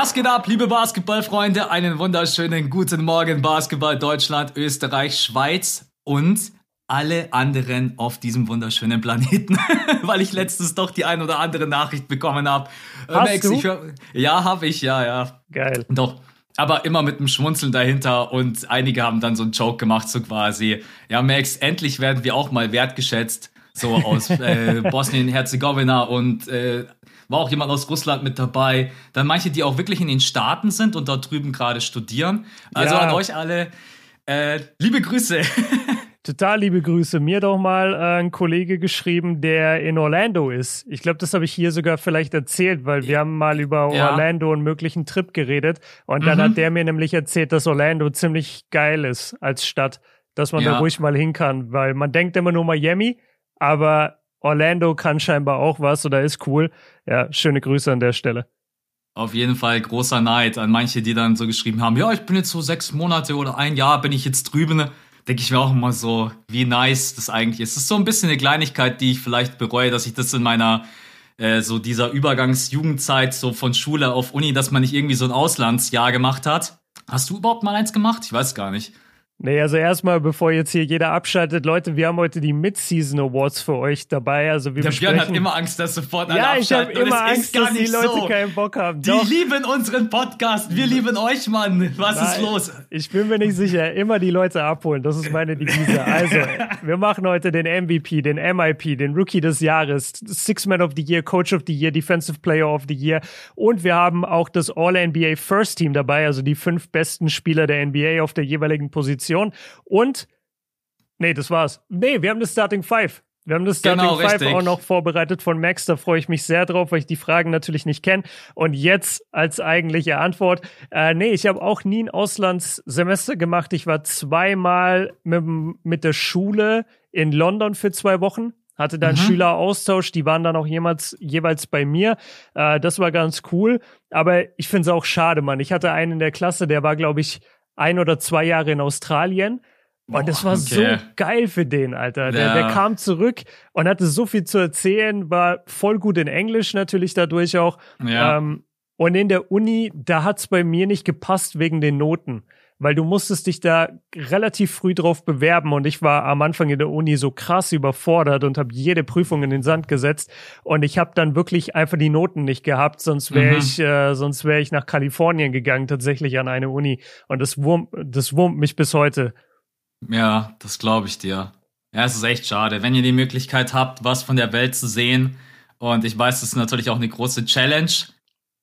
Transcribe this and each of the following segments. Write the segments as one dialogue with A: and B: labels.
A: Was geht ab, liebe Basketballfreunde? Einen wunderschönen guten Morgen, Basketball Deutschland, Österreich, Schweiz und alle anderen auf diesem wunderschönen Planeten, weil ich letztens doch die ein oder andere Nachricht bekommen habe.
B: Hast Max, du? Ich,
A: ja, habe ich, ja, ja.
B: Geil.
A: Doch. Aber immer mit einem Schmunzeln dahinter und einige haben dann so einen Joke gemacht, so quasi, ja, Max, endlich werden wir auch mal wertgeschätzt, so aus äh, Bosnien-Herzegowina und äh, war auch jemand aus Russland mit dabei. Dann manche, die auch wirklich in den Staaten sind und dort drüben gerade studieren. Also ja. an euch alle, äh, liebe Grüße.
B: Total liebe Grüße. Mir doch mal äh, ein Kollege geschrieben, der in Orlando ist. Ich glaube, das habe ich hier sogar vielleicht erzählt, weil wir haben mal über ja. Orlando einen möglichen Trip geredet. Und dann mhm. hat der mir nämlich erzählt, dass Orlando ziemlich geil ist als Stadt, dass man ja. da ruhig mal hin kann, weil man denkt immer nur Miami, aber Orlando kann scheinbar auch was oder ist cool. Ja, schöne Grüße an der Stelle.
A: Auf jeden Fall großer Neid an manche, die dann so geschrieben haben, ja, ich bin jetzt so sechs Monate oder ein Jahr bin ich jetzt drüben. Denke ich mir auch immer so, wie nice das eigentlich ist. Es ist so ein bisschen eine Kleinigkeit, die ich vielleicht bereue, dass ich das in meiner äh, so dieser Übergangsjugendzeit so von Schule auf Uni, dass man nicht irgendwie so ein Auslandsjahr gemacht hat. Hast du überhaupt mal eins gemacht? Ich weiß gar nicht.
B: Nee, also erstmal, bevor jetzt hier jeder abschaltet, Leute, wir haben heute die Mid-Season Awards für euch dabei. Also wir
A: Der Björn hat immer Angst, dass sofort alle
B: Ja, ich habe immer Angst, dass die Leute so. keinen Bock haben.
A: Die Doch. lieben unseren Podcast. Wir lieben euch, Mann. Was Nein, ist los?
B: Ich bin mir nicht sicher. Immer die Leute abholen. Das ist meine Devise. Also, wir machen heute den MVP, den MIP, den Rookie des Jahres, Six Man of the Year, Coach of the Year, Defensive Player of the Year. Und wir haben auch das All-NBA First Team dabei, also die fünf besten Spieler der NBA auf der jeweiligen Position. Position. Und, nee, das war's. Nee, wir haben das Starting Five. Wir haben das Starting genau, Five auch noch vorbereitet von Max. Da freue ich mich sehr drauf, weil ich die Fragen natürlich nicht kenne. Und jetzt als eigentliche Antwort. Äh, nee, ich habe auch nie ein Auslandssemester gemacht. Ich war zweimal mit, mit der Schule in London für zwei Wochen. Hatte dann mhm. Schüleraustausch, die waren dann auch jemals, jeweils bei mir. Äh, das war ganz cool. Aber ich finde es auch schade, Mann. Ich hatte einen in der Klasse, der war, glaube ich, ein oder zwei Jahre in Australien. Und das war okay. so geil für den, Alter. Der, ja. der kam zurück und hatte so viel zu erzählen, war voll gut in Englisch natürlich dadurch auch. Ja. Ähm, und in der Uni, da hat's bei mir nicht gepasst wegen den Noten weil du musstest dich da relativ früh drauf bewerben und ich war am Anfang in der Uni so krass überfordert und habe jede Prüfung in den Sand gesetzt und ich habe dann wirklich einfach die Noten nicht gehabt, sonst wäre mhm. ich äh, sonst wäre ich nach Kalifornien gegangen tatsächlich an eine Uni und das wurmt das wurmt mich bis heute.
A: Ja, das glaube ich dir. Ja, es ist echt schade, wenn ihr die Möglichkeit habt, was von der Welt zu sehen und ich weiß, das ist natürlich auch eine große Challenge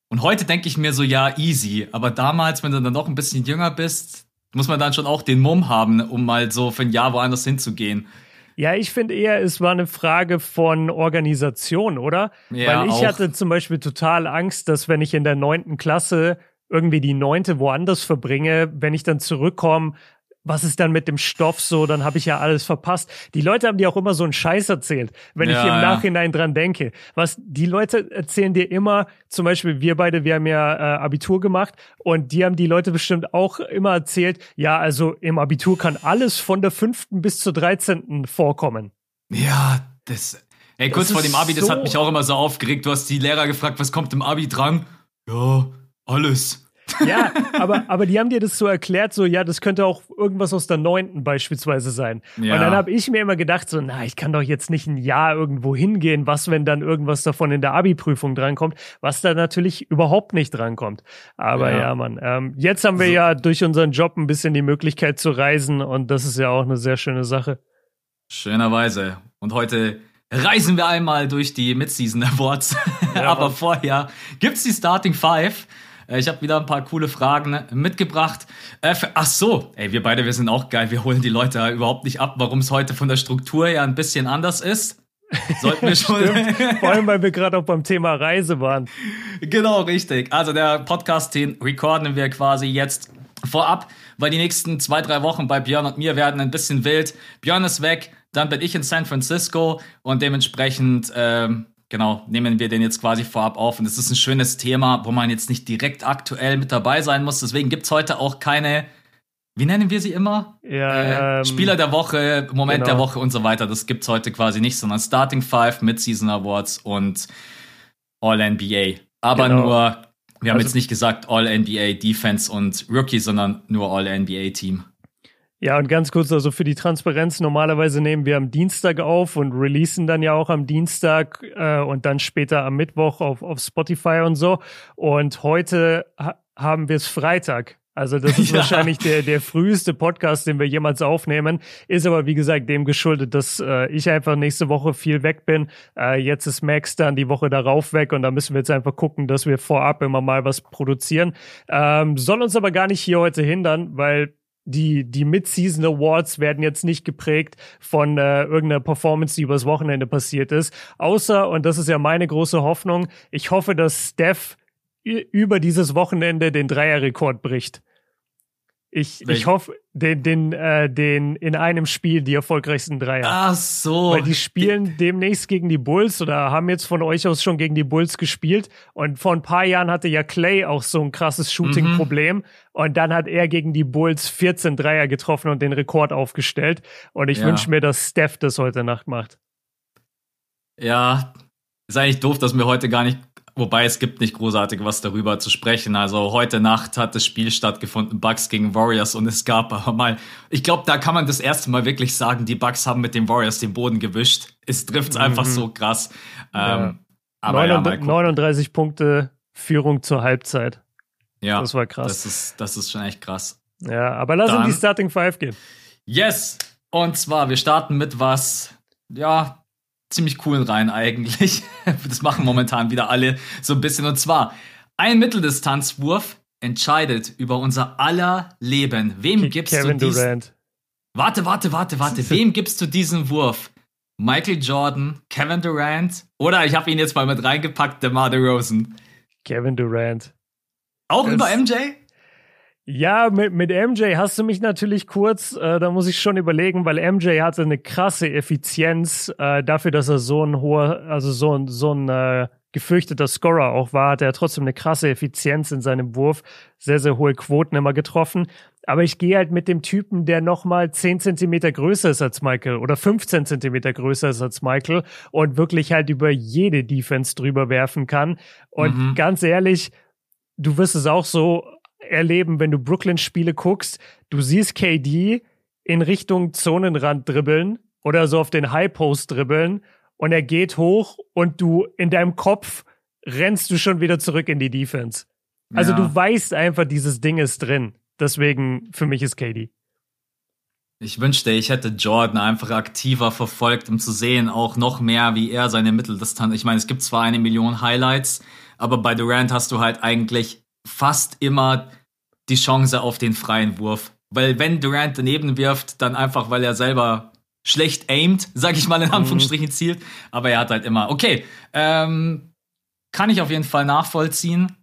A: und heute denke ich mir so, ja, easy. Aber damals, wenn du dann noch ein bisschen jünger bist, muss man dann schon auch den Mumm haben, um mal so für ein Jahr woanders hinzugehen.
B: Ja, ich finde eher, es war eine Frage von Organisation, oder? Ja, Weil ich auch. hatte zum Beispiel total Angst, dass wenn ich in der neunten Klasse irgendwie die neunte woanders verbringe, wenn ich dann zurückkomme, was ist dann mit dem Stoff so, dann habe ich ja alles verpasst. Die Leute haben dir auch immer so einen Scheiß erzählt, wenn ja, ich im Nachhinein dran denke. Was die Leute erzählen dir immer, zum Beispiel wir beide, wir haben ja äh, Abitur gemacht und die haben die Leute bestimmt auch immer erzählt, ja, also im Abitur kann alles von der fünften bis zur dreizehnten vorkommen.
A: Ja, das, ey, kurz das vor dem Abi, so das hat mich auch immer so aufgeregt. Du hast die Lehrer gefragt, was kommt im Abi dran? Ja, alles.
B: Ja, aber, aber die haben dir das so erklärt, so, ja, das könnte auch irgendwas aus der neunten beispielsweise sein. Ja. Und dann habe ich mir immer gedacht, so, na, ich kann doch jetzt nicht ein Jahr irgendwo hingehen, was, wenn dann irgendwas davon in der Abi-Prüfung drankommt, was da natürlich überhaupt nicht drankommt. Aber ja, ja Mann, ähm, jetzt haben wir so. ja durch unseren Job ein bisschen die Möglichkeit zu reisen und das ist ja auch eine sehr schöne Sache.
A: Schönerweise. Und heute reisen wir einmal durch die Mid-Season Awards. Ja, Aber vorher gibt's die Starting Five. Äh, ich habe wieder ein paar coole Fragen mitgebracht. Äh, ach so, ey, wir beide, wir sind auch geil. Wir holen die Leute überhaupt nicht ab, warum es heute von der Struktur her ein bisschen anders ist.
B: Sollten wir schon. Vor allem, weil wir gerade auch beim Thema Reise waren.
A: Genau, richtig. Also der Podcast, den recorden wir quasi jetzt vorab, weil die nächsten zwei, drei Wochen bei Björn und mir werden ein bisschen wild. Björn ist weg, dann bin ich in San Francisco und dementsprechend ähm, genau, nehmen wir den jetzt quasi vorab auf. Und es ist ein schönes Thema, wo man jetzt nicht direkt aktuell mit dabei sein muss. Deswegen gibt es heute auch keine, wie nennen wir sie immer?
B: Ja,
A: äh, ähm, Spieler der Woche, Moment genau. der Woche und so weiter. Das gibt es heute quasi nicht, sondern Starting Five, Mid-Season Awards und All-NBA. Aber genau. nur Wir haben also, jetzt nicht gesagt All-NBA Defense und Rookie, sondern nur All-NBA Team.
B: Ja, und ganz kurz, also für die Transparenz, normalerweise nehmen wir am Dienstag auf und releasen dann ja auch am Dienstag äh, und dann später am Mittwoch auf, auf Spotify und so. Und heute ha haben wir es Freitag. Also das ist ja. wahrscheinlich der, der früheste Podcast, den wir jemals aufnehmen. Ist aber, wie gesagt, dem geschuldet, dass äh, ich einfach nächste Woche viel weg bin. Äh, jetzt ist Max dann die Woche darauf weg und da müssen wir jetzt einfach gucken, dass wir vorab immer mal was produzieren. Ähm, soll uns aber gar nicht hier heute hindern, weil die, die Mid-Season Awards werden jetzt nicht geprägt von äh, irgendeiner Performance, die übers Wochenende passiert ist. Außer, und das ist ja meine große Hoffnung, ich hoffe, dass Steph über dieses Wochenende den Dreierrekord bricht. Ich, ich hoffe, den, den, äh, den in einem Spiel die erfolgreichsten Dreier.
A: Ach so.
B: Weil die spielen die, demnächst gegen die Bulls oder haben jetzt von euch aus schon gegen die Bulls gespielt. Und vor ein paar Jahren hatte ja Clay auch so ein krasses Shooting-Problem. Mhm. Und dann hat er gegen die Bulls 14 Dreier getroffen und den Rekord aufgestellt. Und ich ja. wünsche mir, dass Steph das heute Nacht macht.
A: Ja, ist eigentlich doof, dass wir heute gar nicht Wobei es gibt nicht großartig was darüber zu sprechen. Also heute Nacht hat das Spiel stattgefunden, Bucks gegen Warriors und es gab aber mal, ich glaube, da kann man das erste Mal wirklich sagen, die Bucks haben mit den Warriors den Boden gewischt. Es trifft mhm. einfach so krass.
B: Ja. Ähm, aber 39, ja, 39 Punkte Führung zur Halbzeit.
A: Ja, das war krass. Das ist, das ist schon echt krass.
B: Ja, aber lass uns die Starting Five gehen.
A: Yes! Und zwar, wir starten mit was, ja, ziemlich coolen rein eigentlich. Das machen momentan wieder alle so ein bisschen. Und zwar, ein Mitteldistanzwurf entscheidet über unser aller Leben. Wem Ke gibst Kevin du diesen... Durant. Warte, warte, warte, warte. Wem gibst du diesen Wurf? Michael Jordan, Kevin Durant oder ich habe ihn jetzt mal mit reingepackt, DeMar DeRozan.
B: Kevin Durant.
A: Auch das, über MJ?
B: Ja, mit, mit MJ hast du mich natürlich kurz, äh, da muss ich schon überlegen, weil MJ hatte eine krasse Effizienz äh, dafür, dass er so ein hoher, also so ein, so ein äh, gefürchteter Scorer auch war, hat er trotzdem eine krasse Effizienz in seinem Wurf, sehr, sehr hohe Quoten immer getroffen. Aber ich gehe halt mit dem Typen, der nochmal 10 Zentimeter größer ist als Michael oder 15 Zentimeter größer ist als Michael und wirklich halt über jede Defense drüber werfen kann. Und mhm. ganz ehrlich, du wirst es auch so erleben, wenn du Brooklyn-Spiele guckst. Du siehst KD in Richtung Zonenrand dribbeln oder so auf den High Post dribbeln und er geht hoch und du in deinem Kopf rennst du schon wieder zurück in die Defense. Also ja. du weißt einfach, dieses Ding ist drin. Deswegen für mich ist KD.
A: Ich wünschte, ich hätte Jordan einfach aktiver verfolgt, um zu sehen, auch noch mehr, wie er seine Mitteldistanz. Ich meine, es gibt zwar eine Million Highlights, aber bei Durant hast du halt eigentlich fast immer die Chance auf den freien Wurf. Weil wenn Durant daneben wirft, dann einfach, weil er selber schlecht aimt, sag ich mal in mhm. Anführungsstrichen zielt. Aber er hat halt immer, okay, ähm, kann ich auf jeden Fall nachvollziehen.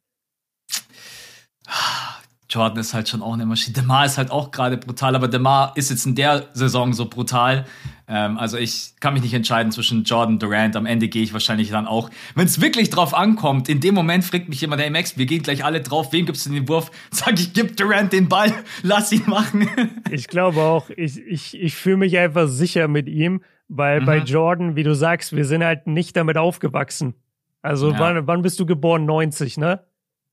A: Jordan ist halt schon auch eine Maschine. Demar ist halt auch gerade brutal, aber Demar ist jetzt in der Saison so brutal. Ähm, also ich kann mich nicht entscheiden zwischen Jordan und Durant. Am Ende gehe ich wahrscheinlich dann auch, wenn es wirklich drauf ankommt, in dem Moment fragt mich jemand, hey Max, wir gehen gleich alle drauf, wem gibst du den Wurf? Sag ich, gib Durant den Ball, lass ihn machen.
B: ich glaube auch, ich, ich, ich fühle mich einfach sicher mit ihm, weil mhm. bei Jordan, wie du sagst, wir sind halt nicht damit aufgewachsen. Also ja. wann, wann bist du geboren? 90, ne?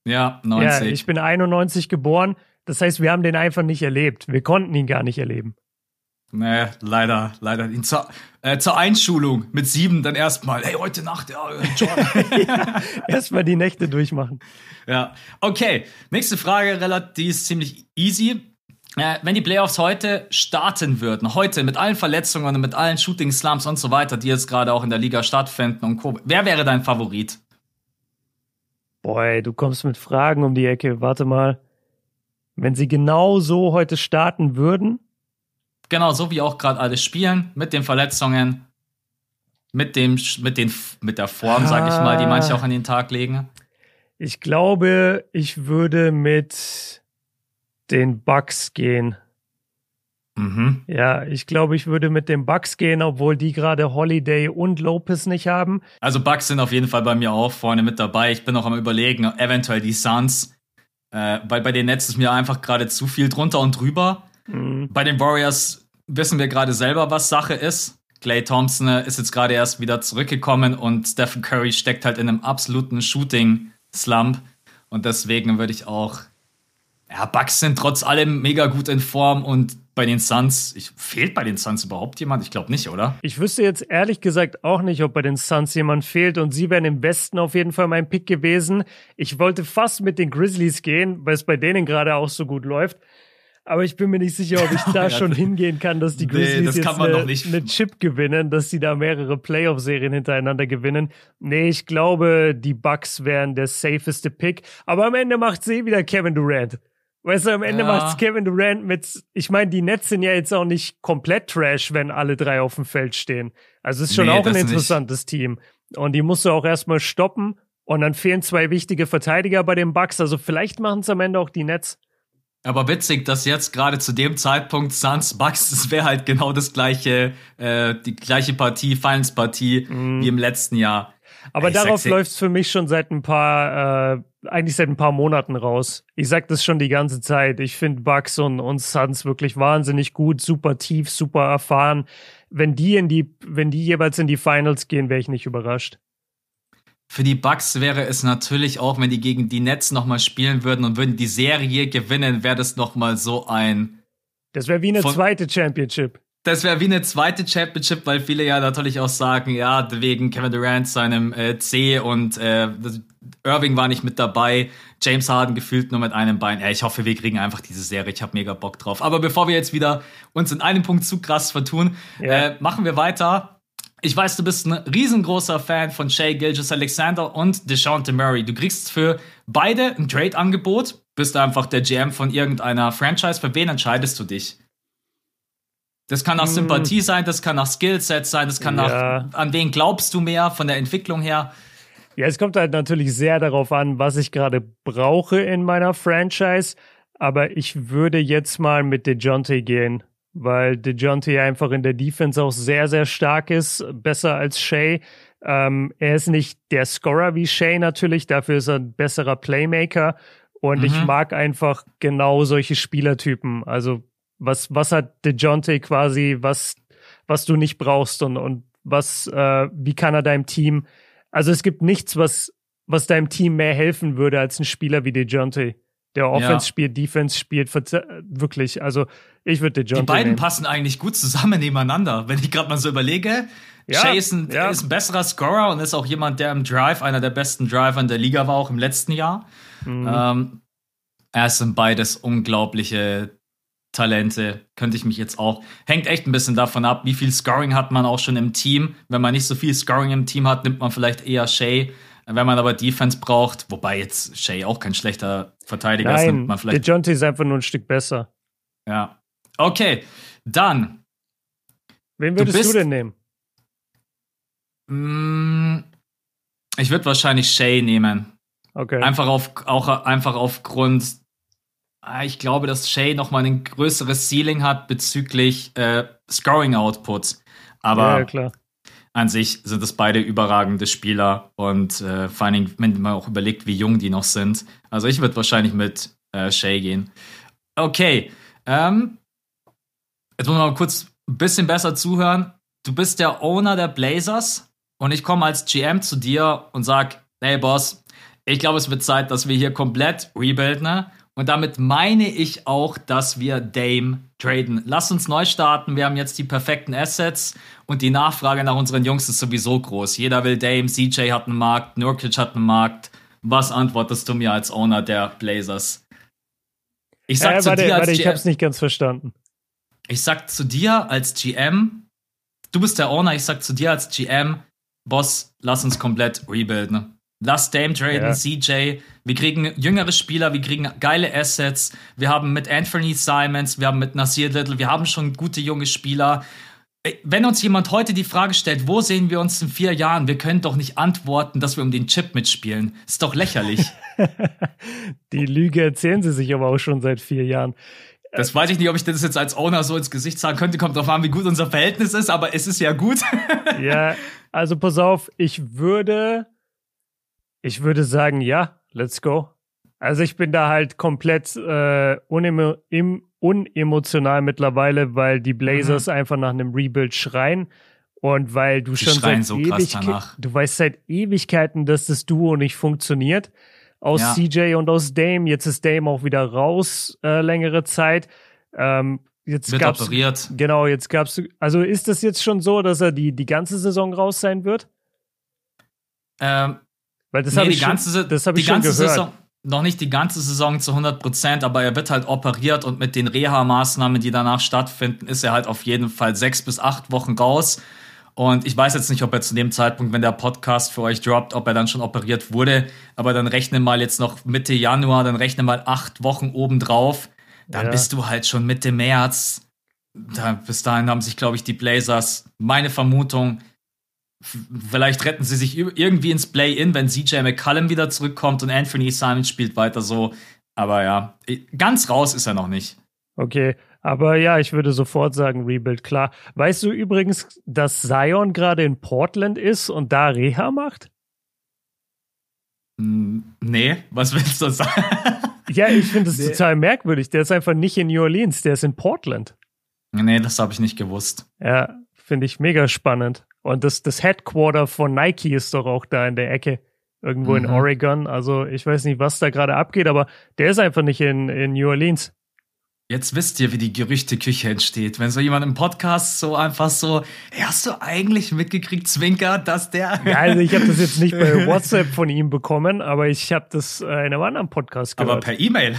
A: Ja, 90.
B: Ja, ich bin 91 geboren. Das heißt, wir haben den einfach nicht erlebt. Wir konnten ihn gar nicht erleben.
A: Nee, leider, leider. Zur, äh, zur Einschulung mit sieben dann erstmal, hey, heute Nacht, ja, äh, Jordan.
B: ja, erstmal die Nächte durchmachen.
A: Ja, okay. Nächste Frage, relativ, die ist ziemlich easy. Äh, wenn die Playoffs heute starten würden, heute mit allen Verletzungen und mit allen Shooting Slumps und so weiter, die jetzt gerade auch in der Liga stattfinden und Co., wer wäre dein Favorit?
B: Boy, du kommst mit Fragen um die Ecke. Warte mal. Wenn sie genau so heute starten würden?
A: Genau, so wie auch gerade alle spielen, mit den Verletzungen, mit dem, mit den, mit der Form, ah. sag ich mal, die manche auch an den Tag legen.
B: Ich glaube, ich würde mit den Bugs gehen. Mhm. Ja, ich glaube, ich würde mit den Bucks gehen, obwohl die gerade Holiday und Lopez nicht haben.
A: Also Bucks sind auf jeden Fall bei mir auch vorne mit dabei. Ich bin noch am überlegen, eventuell die Suns. Äh, weil bei den Nets ist mir einfach gerade zu viel drunter und drüber. Mhm. Bei den Warriors wissen wir gerade selber, was Sache ist. Clay Thompson äh, ist jetzt gerade erst wieder zurückgekommen und Stephen Curry steckt halt in einem absoluten Shooting-Slump. Und deswegen würde ich auch. Ja, Bucks sind trotz allem mega gut in Form und bei den Suns, ich, fehlt bei den Suns überhaupt jemand? Ich glaube nicht, oder?
B: Ich wüsste jetzt ehrlich gesagt auch nicht, ob bei den Suns jemand fehlt und sie wären im Westen auf jeden Fall mein Pick gewesen. Ich wollte fast mit den Grizzlies gehen, weil es bei denen gerade auch so gut läuft. Aber ich bin mir nicht sicher, ob ich da ja, schon hingehen kann, dass die Grizzlies nee, jetzt eine, eine, Chip gewinnen, dass sie da mehrere Playoff-Serien hintereinander gewinnen. Nee, ich glaube, die Bucks wären der safeste Pick. Aber am Ende macht sie eh wieder Kevin Durant. Weißt du, am Ende ja. macht's Kevin Durant mit, ich meine, die Nets sind ja jetzt auch nicht komplett Trash, wenn alle drei auf dem Feld stehen. Also es ist schon nee, auch ein interessantes nicht. Team. Und die musst du auch erstmal stoppen. Und dann fehlen zwei wichtige Verteidiger bei den Bucks. Also vielleicht machen es am Ende auch die Nets.
A: Aber witzig, dass jetzt gerade zu dem Zeitpunkt Suns Bucks, das wäre halt genau das gleiche, äh, die gleiche Partie, Finals-Partie mm. wie im letzten Jahr.
B: Aber ich darauf läuft es für mich schon seit ein paar, äh, eigentlich seit ein paar Monaten raus. Ich sag das schon die ganze Zeit. Ich finde Bucks und, und Suns wirklich wahnsinnig gut, super tief, super erfahren. Wenn die in die, wenn die jeweils in die Finals gehen, wäre ich nicht überrascht.
A: Für die Bucks wäre es natürlich auch, wenn die gegen die Nets nochmal spielen würden und würden die Serie gewinnen, wäre das nochmal so ein.
B: Das wäre wie eine zweite Championship.
A: Das wäre wie eine zweite Championship, weil viele ja natürlich auch sagen, ja, wegen Kevin Durant seinem äh, C und äh, Irving war nicht mit dabei, James Harden gefühlt nur mit einem Bein. Ey, ich hoffe, wir kriegen einfach diese Serie. Ich habe mega Bock drauf. Aber bevor wir jetzt wieder uns in einem Punkt zu krass vertun, ja. äh, machen wir weiter. Ich weiß, du bist ein riesengroßer Fan von Shea Gilgis Alexander und DeShante Murray. Du kriegst für beide ein Trade-Angebot, bist einfach der GM von irgendeiner Franchise. Für wen entscheidest du dich? Das kann nach hm. Sympathie sein, das kann nach Skillset sein, das kann ja. nach, an wen glaubst du mehr von der Entwicklung her?
B: Ja, es kommt halt natürlich sehr darauf an, was ich gerade brauche in meiner Franchise. Aber ich würde jetzt mal mit DeJounte gehen, weil DeJounte einfach in der Defense auch sehr, sehr stark ist, besser als Shea. Ähm, er ist nicht der Scorer wie Shea natürlich, dafür ist er ein besserer Playmaker. Und mhm. ich mag einfach genau solche Spielertypen. Also was, was hat DeJounte quasi, was, was du nicht brauchst und, und was, äh, wie kann er deinem Team, also es gibt nichts, was, was deinem Team mehr helfen würde als ein Spieler wie DeJounte. Der Offense ja. spielt, Defense spielt, wirklich, also ich würde DeJounte
A: Die beiden
B: nehmen.
A: passen eigentlich gut zusammen nebeneinander, wenn ich gerade mal so überlege. Ja, Shay ist ein, ja. ist ein besserer Scorer und ist auch jemand, der im Drive einer der besten Driver in der Liga war, auch im letzten Jahr. Mhm. Ähm, er sind beides unglaubliche Talente, könnte ich mich jetzt auch. Hängt echt ein bisschen davon ab, wie viel Scoring hat man auch schon im Team. Wenn man nicht so viel Scoring im Team hat, nimmt man vielleicht eher Shay. Wenn man aber Defense braucht, wobei jetzt Shay auch kein schlechter Verteidiger
B: Nein,
A: ist, nimmt
B: man vielleicht. Der Jonte ist einfach nur ein Stück besser.
A: Ja. Okay, dann.
B: Wen würdest du, bist, du denn nehmen?
A: Mm, ich würde wahrscheinlich Shay nehmen. Okay. Einfach auf, auch einfach aufgrund Ah, ich glaube, dass Shay nochmal ein größeres Ceiling hat bezüglich äh, Scoring Output. Aber ja, an sich sind es beide überragende Spieler und äh, vor allen Dingen, wenn man auch überlegt, wie jung die noch sind. Also ich würde wahrscheinlich mit äh, Shay gehen. Okay. Ähm, jetzt muss man mal kurz ein bisschen besser zuhören. Du bist der Owner der Blazers und ich komme als GM zu dir und sag, hey Boss, ich glaube, es wird Zeit, dass wir hier komplett rebuilden. Ne? Und damit meine ich auch, dass wir Dame traden. Lass uns neu starten. Wir haben jetzt die perfekten Assets und die Nachfrage nach unseren Jungs ist sowieso groß. Jeder will Dame, CJ hat einen Markt, Nurkic hat einen Markt. Was antwortest du mir als Owner der Blazers?
B: Ich sag äh, zu warte, dir als warte, GM, ich hab's nicht ganz verstanden.
A: Ich sag zu dir als GM, du bist der Owner, ich sag zu dir als GM, Boss, lass uns komplett rebuilden. Lass Dame traden, ja. CJ. Wir kriegen jüngere Spieler, wir kriegen geile Assets. Wir haben mit Anthony Simons, wir haben mit Nasir Little, wir haben schon gute junge Spieler. Wenn uns jemand heute die Frage stellt, wo sehen wir uns in vier Jahren, wir können doch nicht antworten, dass wir um den Chip mitspielen. Ist doch lächerlich.
B: die Lüge erzählen sie sich aber auch schon seit vier Jahren.
A: Das weiß ich nicht, ob ich das jetzt als Owner so ins Gesicht sagen könnte. Kommt drauf an, wie gut unser Verhältnis ist, aber es ist ja gut.
B: ja, also pass auf, ich würde ich würde sagen, ja, let's go. Also ich bin da halt komplett äh, unemo im, unemotional mittlerweile, weil die Blazers mhm. einfach nach einem Rebuild schreien und weil du die schon seit so Ewigkeiten, du weißt seit Ewigkeiten, dass das Duo nicht funktioniert. aus ja. CJ und aus Dame. Jetzt ist Dame auch wieder raus, äh, längere Zeit. Ähm, jetzt
A: wird gab's, operiert.
B: Genau, jetzt gab's. Also ist das jetzt schon so, dass er die, die ganze Saison raus sein wird?
A: Ähm,
B: Weil das nee, habe ich, ganze, schon, das hab ich schon gehört. Saison,
A: noch nicht die ganze Saison zu 100 Prozent, aber er wird halt operiert und mit den Reha-Maßnahmen, die danach stattfinden, ist er halt auf jeden Fall sechs bis acht Wochen raus. Und ich weiß jetzt nicht, ob er zu dem Zeitpunkt, wenn der Podcast für euch droppt, ob er dann schon operiert wurde. Aber dann rechne mal jetzt noch Mitte Januar, dann rechne mal acht Wochen obendrauf. Dann ja. bist du halt schon Mitte März. Da, bis dahin haben sich, glaube ich, die Blazers, meine Vermutung, vielleicht retten sie sich irgendwie ins Play-In, wenn CJ McCallum wieder zurückkommt und Anthony Simon spielt weiter so. Aber ja, ganz raus ist er noch nicht.
B: Okay, aber ja, ich würde sofort sagen, Rebuild, klar. Weißt du übrigens, dass Zion gerade in Portland ist und da Reha macht?
A: Nee, was willst du sagen?
B: ja, ich finde es nee. total merkwürdig. Der ist einfach nicht in New Orleans, der ist in Portland.
A: Nee, das habe ich nicht gewusst.
B: Ja, finde ich mega spannend. Und das, das Headquarter von Nike ist doch auch da in der Ecke, irgendwo mhm. in Oregon. Also ich weiß nicht, was da gerade abgeht, aber der ist einfach nicht in, in New Orleans.
A: Jetzt wisst ihr, wie die Gerüchteküche entsteht. Wenn so jemand im Podcast so einfach so, hey, hast du eigentlich mitgekriegt, Zwinker, dass der.
B: Ja, also ich habe das jetzt nicht bei WhatsApp von ihm bekommen, aber ich habe das in einem anderen Podcast gehört.
A: Aber per E-Mail.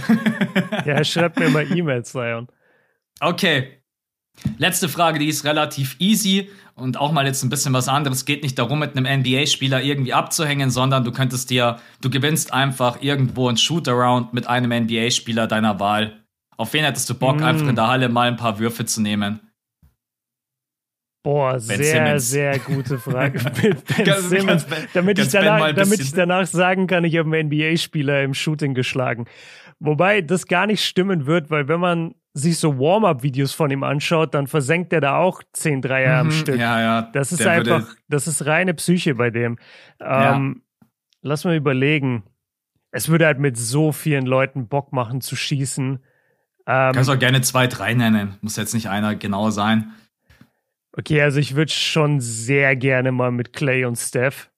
B: ja, schreibt mir mal E-Mails, Zion.
A: Okay. Letzte Frage, die ist relativ easy und auch mal jetzt ein bisschen was anderes. Es geht nicht darum, mit einem NBA-Spieler irgendwie abzuhängen, sondern du könntest dir, du gewinnst einfach irgendwo ein Shootaround mit einem NBA-Spieler deiner Wahl auf wen hättest du Bock, mm. einfach in der Halle mal ein paar Würfe zu nehmen?
B: Boah, ben sehr, Simmons. sehr gute Frage. ben Simmons. Damit, ich danach, damit ich danach sagen kann, ich habe einen NBA-Spieler im Shooting geschlagen. Wobei das gar nicht stimmen wird, weil wenn man sich so Warm-up-Videos von ihm anschaut, dann versenkt er da auch 10 Dreier mhm, am Stück.
A: Ja, ja.
B: Das ist einfach, das ist reine Psyche bei dem. Ähm, ja. Lass mal überlegen. Es würde halt mit so vielen Leuten Bock machen zu schießen.
A: Ähm, Kannst auch gerne zwei, drei nennen. Muss jetzt nicht einer genau sein.
B: Okay, also ich würde schon sehr gerne mal mit Clay und Steph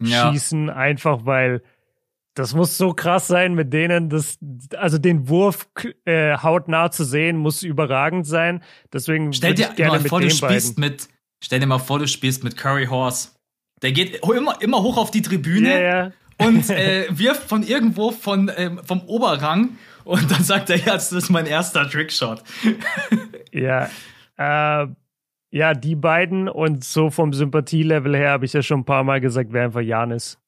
B: ja. schießen, einfach weil das muss so krass sein mit denen, das, also den Wurf äh, hautnah zu sehen, muss überragend sein. Deswegen
A: stell dir mal vor, du spielst beiden. mit, stell dir mal vor, du spielst mit Curry Horse. Der geht immer, immer hoch auf die Tribüne ja, ja. und äh, wirft von irgendwo von, äh, vom Oberrang und dann sagt er, ja, das ist mein erster Trickshot.
B: ja, äh, ja, die beiden und so vom Sympathielevel her habe ich ja schon ein paar Mal gesagt, wäre einfach Janis.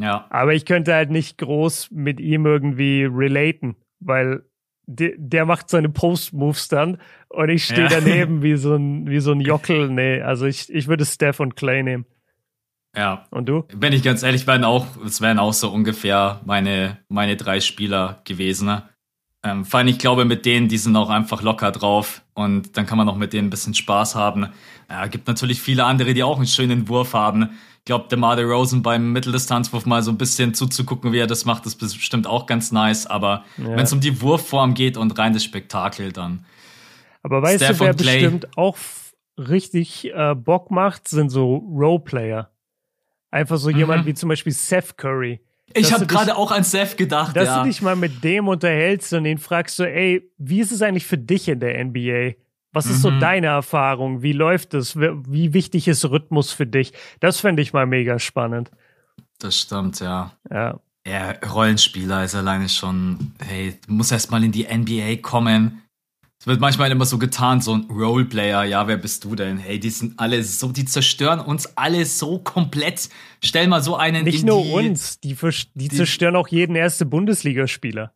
A: Ja.
B: Aber ich könnte halt nicht groß mit ihm irgendwie relaten, weil der, der macht seine Post-Moves dann und ich stehe ja. daneben wie so ein, wie so ein Jockel. Nee, also ich, ich würde Steph und Clay nehmen.
A: Ja.
B: Und du?
A: Wenn ich ganz ehrlich bin, auch, es wären auch so ungefähr meine, meine drei Spieler gewesen. Ne? Ähm, vor allem, ich glaube, mit denen, die sind auch einfach locker drauf und dann kann man auch mit denen ein bisschen Spaß haben. Ja, gibt natürlich viele andere, die auch einen schönen Wurf haben. Ich glaube, der Marder Rosen beim Mitteldistanzwurf mal so ein bisschen zuzugucken, wie er das macht, ist bestimmt auch ganz nice. Aber ja. wenn es um die Wurfform geht und rein das Spektakel, dann.
B: Aber weißt Steph du, wer bestimmt auch richtig äh, Bock macht, sind so Roleplayer. Einfach so mhm. jemand wie zum Beispiel Seth Curry
A: ich habe gerade auch an Seth gedacht.
B: Dass
A: ja.
B: du dich mal mit dem unterhältst und ihn fragst so, ey, wie ist es eigentlich für dich in der NBA? Was ist mhm. so deine Erfahrung? Wie läuft es? Wie wichtig ist Rhythmus für dich? Das fände ich mal mega spannend.
A: Das stimmt, ja.
B: Ja.
A: Ja, Rollenspieler ist alleine schon, hey, du musst erst mal in die NBA kommen. Es wird manchmal immer so getan, so ein Roleplayer, ja, wer bist du denn? Hey, die sind alle so, die zerstören uns alle so komplett. Stell mal so einen
B: Nicht nur die, uns, die, die, die zerstören auch jeden erste Bundesligaspieler.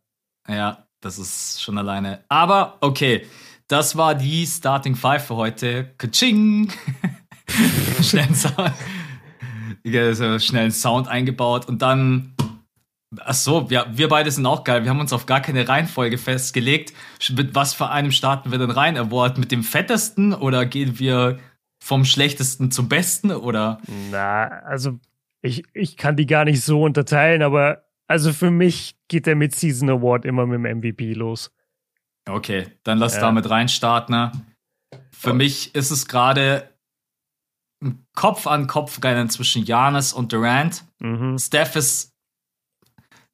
A: Ja, das ist schon alleine. Aber okay, das war die Starting Five für heute. Kaching! schnell, Sound, schnell einen Sound eingebaut und dann Ach so, ja, wir beide sind auch geil. Wir haben uns auf gar keine Reihenfolge festgelegt. Mit was für einem starten wir denn rein? Award mit dem fettesten oder gehen wir vom schlechtesten zum besten oder?
B: Na, also ich, ich kann die gar nicht so unterteilen, aber also für mich geht der Mid-Season Award immer mit dem MVP los.
A: Okay, dann lass ja. damit reinstarten. Ne? Für oh. mich ist es gerade ein Kopf an Kopf Rennen zwischen Janis und Durant. Mhm. Steph ist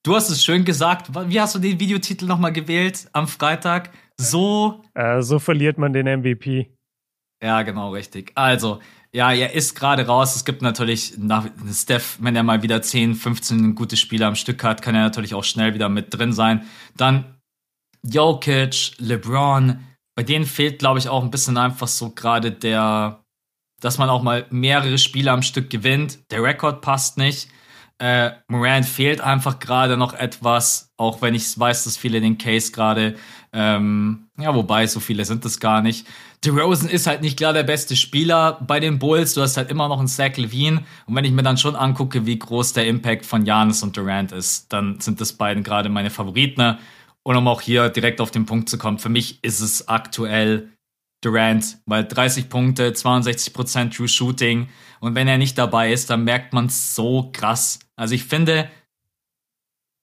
A: du hast es schön gesagt. Wie hast du den Videotitel nochmal gewählt am Freitag? So.
B: Äh, so verliert man den MVP.
A: Ja, genau, richtig. Also, ja, er ist gerade raus. Es gibt natürlich nach Steph, wenn er mal wieder 10, 15 gute Spiele am Stück hat, kann er natürlich auch schnell wieder mit drin sein. Dann Jokic, LeBron, bei denen fehlt, glaube ich, auch ein bisschen einfach so gerade der, dass man auch mal mehrere Spiele am Stück gewinnt. Der Rekord passt nicht. Äh, Morant fehlt einfach gerade noch etwas, auch wenn ich weiß, dass viele den Case gerade, ähm, ja, wobei so viele sind es gar nicht. DeRozan ist halt nicht klar der beste Spieler bei den Bulls. Du hast halt immer noch einen Zach Levine. Und wenn ich mir dann schon angucke, wie groß der Impact von Janis und Durant ist, dann sind das beiden gerade meine Favoriten. Und um auch hier direkt auf den Punkt zu kommen, für mich ist es aktuell Durant, weil 30 Punkte, 62% True Shooting. Und wenn er nicht dabei ist, dann merkt man es so krass. Also ich finde,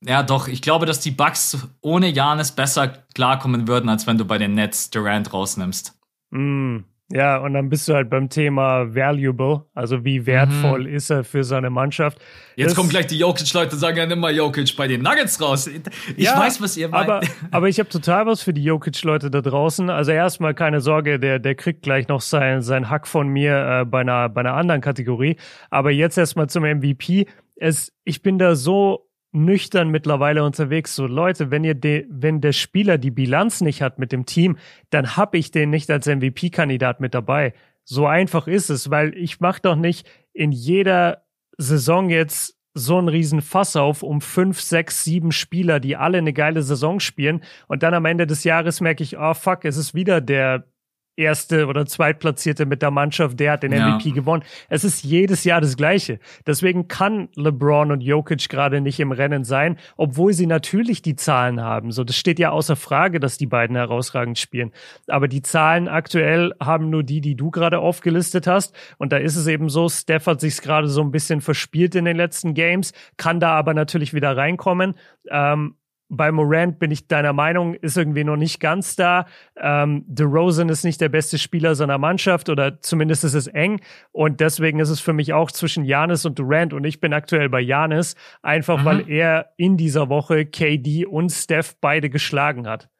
A: ja doch, ich glaube, dass die Bucks ohne Janis besser klarkommen würden, als wenn du bei den Nets Durant rausnimmst.
B: Mm, ja, und dann bist du halt beim Thema valuable, also wie wertvoll mhm. ist er für seine Mannschaft.
A: Jetzt das, kommen gleich die Jokic-Leute, sagen ja immer Jokic bei den Nuggets raus. Ich ja, weiß, was ihr meint.
B: Aber, aber ich habe total was für die Jokic-Leute da draußen. Also erstmal keine Sorge, der, der kriegt gleich noch sein, sein Hack von mir äh, bei, einer, bei einer anderen Kategorie. Aber jetzt erstmal zum MVP. Es, ich bin da so nüchtern mittlerweile unterwegs. So Leute, wenn ihr de, wenn der Spieler die Bilanz nicht hat mit dem Team, dann hab ich den nicht als MVP-Kandidat mit dabei. So einfach ist es, weil ich mach doch nicht in jeder Saison jetzt so einen riesen Fass auf um fünf, sechs, sieben Spieler, die alle eine geile Saison spielen und dann am Ende des Jahres merke ich, oh fuck, es ist wieder der Erste oder Zweitplatzierte mit der Mannschaft, der hat den ja. MVP gewonnen. Es ist jedes Jahr das Gleiche. Deswegen kann LeBron und Jokic gerade nicht im Rennen sein, obwohl sie natürlich die Zahlen haben. So, das steht ja außer Frage, dass die beiden herausragend spielen. Aber die Zahlen aktuell haben nur die, die du gerade aufgelistet hast. Und da ist es eben so, Steph hat sich gerade so ein bisschen verspielt in den letzten Games, kann da aber natürlich wieder reinkommen. Ähm, bei Morant bin ich deiner Meinung, ist irgendwie noch nicht ganz da. Ähm, DeRozan ist nicht der beste Spieler seiner Mannschaft oder zumindest ist es eng. Und deswegen ist es für mich auch zwischen Janis und Durant und ich bin aktuell bei Janis, einfach mhm. weil er in dieser Woche KD und Steph beide geschlagen hat.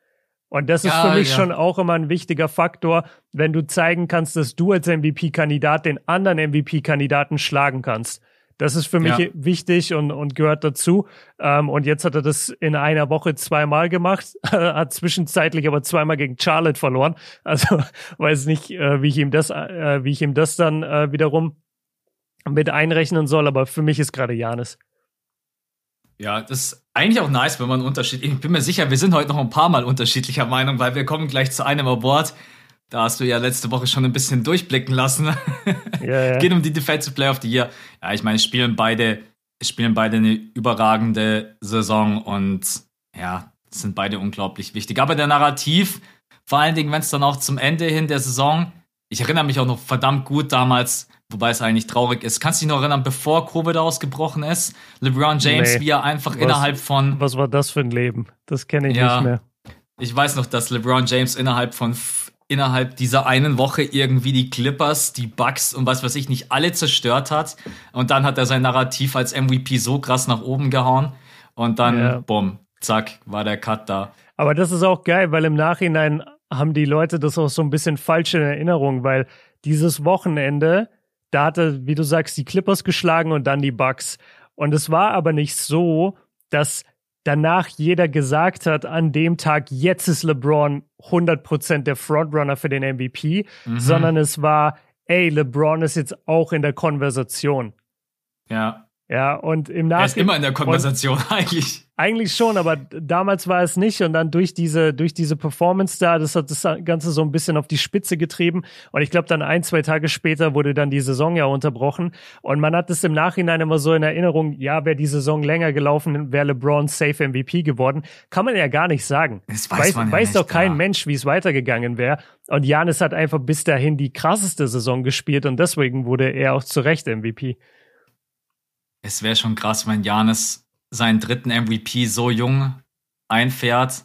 B: Und das ist ja, für mich ja. schon auch immer ein wichtiger Faktor, wenn du zeigen kannst, dass du als MVP-Kandidat den anderen MVP-Kandidaten schlagen kannst. Das ist für mich ja. wichtig und, und gehört dazu. Ähm, und jetzt hat er das in einer Woche zweimal gemacht, hat zwischenzeitlich aber zweimal gegen Charlotte verloren. Also weiß nicht, äh, wie ich ihm das, äh, wie ich ihm das dann äh, wiederum mit einrechnen soll. Aber für mich ist gerade Janis.
A: Ja, das ist eigentlich auch nice, wenn man Unterschied. Ich bin mir sicher, wir sind heute noch ein paar Mal unterschiedlicher Meinung, weil wir kommen gleich zu einem Award, da hast du ja letzte Woche schon ein bisschen durchblicken lassen. Ja, ja. Geht um die Defensive Player of the Year. Ja, ich meine, spielen beide, spielen beide eine überragende Saison und ja, sind beide unglaublich wichtig. Aber der Narrativ, vor allen Dingen, wenn es dann auch zum Ende hin der Saison, ich erinnere mich auch noch verdammt gut damals, wobei es eigentlich traurig ist. Kannst du dich noch erinnern, bevor Covid ausgebrochen ist? LeBron James, nee. wie er einfach was, innerhalb von.
B: Was war das für ein Leben? Das kenne ich ja, nicht mehr.
A: Ich weiß noch, dass LeBron James innerhalb von innerhalb dieser einen Woche irgendwie die Clippers, die Bucks und was weiß ich nicht alle zerstört hat. Und dann hat er sein Narrativ als MVP so krass nach oben gehauen. Und dann, ja. bumm, zack, war der Cut da.
B: Aber das ist auch geil, weil im Nachhinein haben die Leute das auch so ein bisschen falsch in Erinnerung, weil dieses Wochenende, da hatte, wie du sagst, die Clippers geschlagen und dann die Bucks. Und es war aber nicht so, dass danach jeder gesagt hat, an dem Tag, jetzt ist LeBron 100% der Frontrunner für den MVP, mhm. sondern es war, ey, LeBron ist jetzt auch in der Konversation.
A: Ja.
B: Ja, und im Nachhinein. Er
A: ist immer in der Konversation, eigentlich.
B: Eigentlich schon, aber damals war es nicht. Und dann durch diese, durch diese Performance da, das hat das Ganze so ein bisschen auf die Spitze getrieben. Und ich glaube, dann ein, zwei Tage später wurde dann die Saison ja unterbrochen. Und man hat es im Nachhinein immer so in Erinnerung, ja, wäre die Saison länger gelaufen, wäre LeBron safe MVP geworden. Kann man ja gar nicht sagen.
A: Das weiß, weiß, man
B: ja weiß
A: nicht,
B: doch kein ja. Mensch, wie es weitergegangen wäre. Und Janis hat einfach bis dahin die krasseste Saison gespielt und deswegen wurde er auch zu Recht MVP.
A: Es wäre schon krass, wenn Janis seinen dritten MVP so jung einfährt.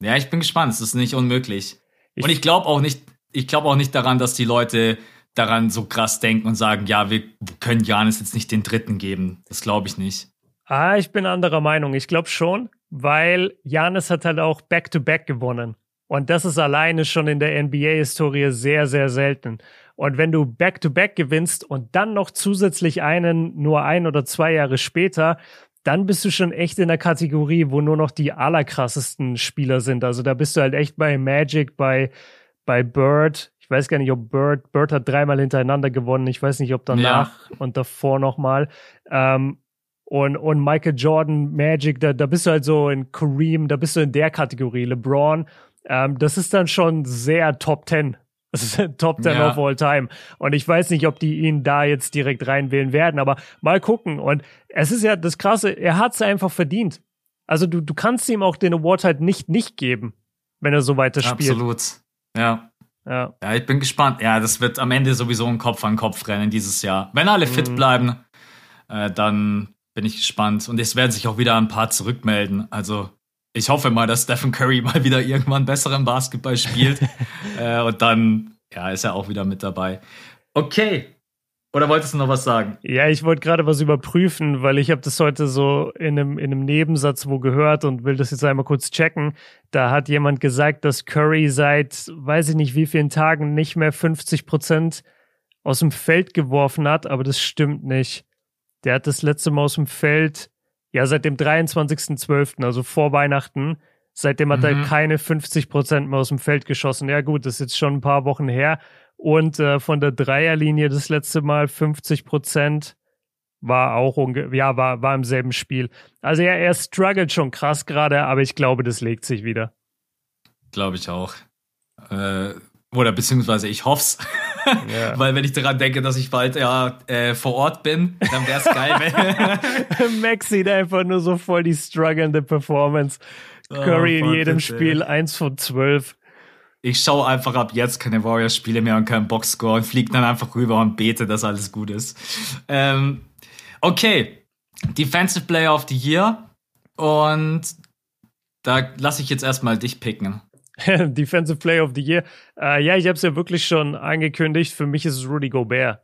A: Ja, ich bin gespannt. Es ist nicht unmöglich. Ich und ich glaube auch nicht, ich glaube auch nicht daran, dass die Leute daran so krass denken und sagen, ja, wir können Janis jetzt nicht den dritten geben. Das glaube ich nicht.
B: Ah, ich bin anderer Meinung. Ich glaube schon, weil Janis hat halt auch Back-to-Back -back gewonnen. Und das ist alleine schon in der NBA-Historie sehr, sehr selten. Und wenn du Back-to-Back -back gewinnst und dann noch zusätzlich einen nur ein oder zwei Jahre später, dann bist du schon echt in der Kategorie, wo nur noch die allerkrassesten Spieler sind. Also da bist du halt echt bei Magic, bei, bei Bird. Ich weiß gar nicht, ob Bird, Bird hat dreimal hintereinander gewonnen. Ich weiß nicht, ob danach ja. und davor nochmal. Ähm, und, und Michael Jordan, Magic, da, da bist du halt so in Kareem, da bist du in der Kategorie. LeBron, ähm, das ist dann schon sehr Top Ten. Das ist Top Ten ja. of all time. Und ich weiß nicht, ob die ihn da jetzt direkt reinwählen werden, aber mal gucken. Und es ist ja das Krasse, er hat es einfach verdient. Also du, du kannst ihm auch den Award halt nicht nicht geben, wenn er so weiter spielt.
A: Absolut. Ja. Ja. ja, ich bin gespannt. Ja, das wird am Ende sowieso ein Kopf an Kopf rennen dieses Jahr. Wenn alle fit mhm. bleiben, äh, dann bin ich gespannt. Und es werden sich auch wieder ein paar zurückmelden. Also ich hoffe mal, dass Stephen Curry mal wieder irgendwann besseren Basketball spielt. äh, und dann ja, ist er auch wieder mit dabei. Okay. Oder wolltest du noch was sagen?
B: Ja, ich wollte gerade was überprüfen, weil ich habe das heute so in einem, in einem Nebensatz wo gehört und will das jetzt einmal kurz checken. Da hat jemand gesagt, dass Curry seit weiß ich nicht wie vielen Tagen nicht mehr 50 Prozent aus dem Feld geworfen hat, aber das stimmt nicht. Der hat das letzte Mal aus dem Feld, ja, seit dem 23.12., also vor Weihnachten. Seitdem hat mhm. er keine 50 Prozent mehr aus dem Feld geschossen. Ja, gut, das ist jetzt schon ein paar Wochen her. Und äh, von der Dreierlinie das letzte Mal 50 Prozent war auch ja, war, war im selben Spiel. Also ja, er struggelt schon krass gerade, aber ich glaube, das legt sich wieder.
A: Glaube ich auch. Äh, oder beziehungsweise ich hoff's. Ja. Weil wenn ich daran denke, dass ich bald ja äh, vor Ort bin, dann wäre es geil.
B: wenn Max sieht einfach nur so voll die strugglende Performance. Oh, Curry oh, in jedem Spiel, eins von zwölf.
A: Ich schaue einfach ab jetzt keine Warriors-Spiele mehr und keinen Boxscore und fliege dann einfach rüber und bete, dass alles gut ist. Ähm, okay, Defensive Player of the Year. Und da lasse ich jetzt erstmal dich picken.
B: Defensive Player of the Year. Äh, ja, ich habe es ja wirklich schon angekündigt. Für mich ist es Rudy Gobert.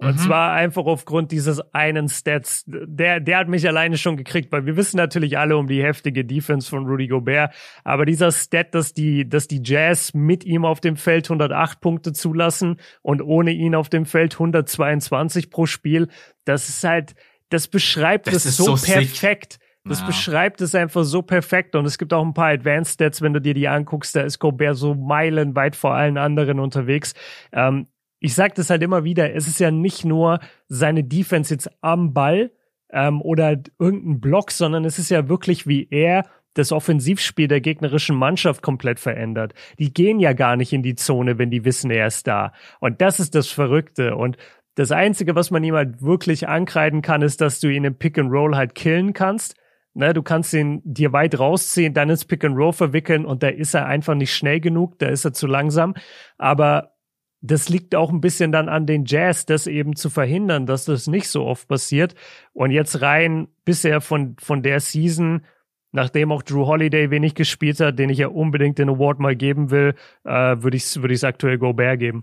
B: Und mhm. zwar einfach aufgrund dieses einen Stats. Der, der hat mich alleine schon gekriegt, weil wir wissen natürlich alle um die heftige Defense von Rudy Gobert. Aber dieser Stat, dass die, dass die Jazz mit ihm auf dem Feld 108 Punkte zulassen und ohne ihn auf dem Feld 122 pro Spiel, das ist halt, das beschreibt das es so, so perfekt. Sick. Das ja. beschreibt es einfach so perfekt. Und es gibt auch ein paar Advanced Stats, wenn du dir die anguckst, da ist Gobert so meilenweit vor allen anderen unterwegs. Ähm, ich sage das halt immer wieder, es ist ja nicht nur seine Defense jetzt am Ball ähm, oder irgendein Block, sondern es ist ja wirklich, wie er das Offensivspiel der gegnerischen Mannschaft komplett verändert. Die gehen ja gar nicht in die Zone, wenn die wissen, er ist da. Und das ist das Verrückte. Und das Einzige, was man ihm halt wirklich ankreiden kann, ist, dass du ihn im Pick and Roll halt killen kannst. Ne, du kannst ihn dir weit rausziehen, dann ins Pick and Roll verwickeln und da ist er einfach nicht schnell genug, da ist er zu langsam. Aber das liegt auch ein bisschen dann an den Jazz, das eben zu verhindern, dass das nicht so oft passiert. Und jetzt rein bisher von, von der Season, nachdem auch Drew Holiday wenig gespielt hat, den ich ja unbedingt den Award mal geben will, äh, würde ich es würd ich's aktuell Gobert geben.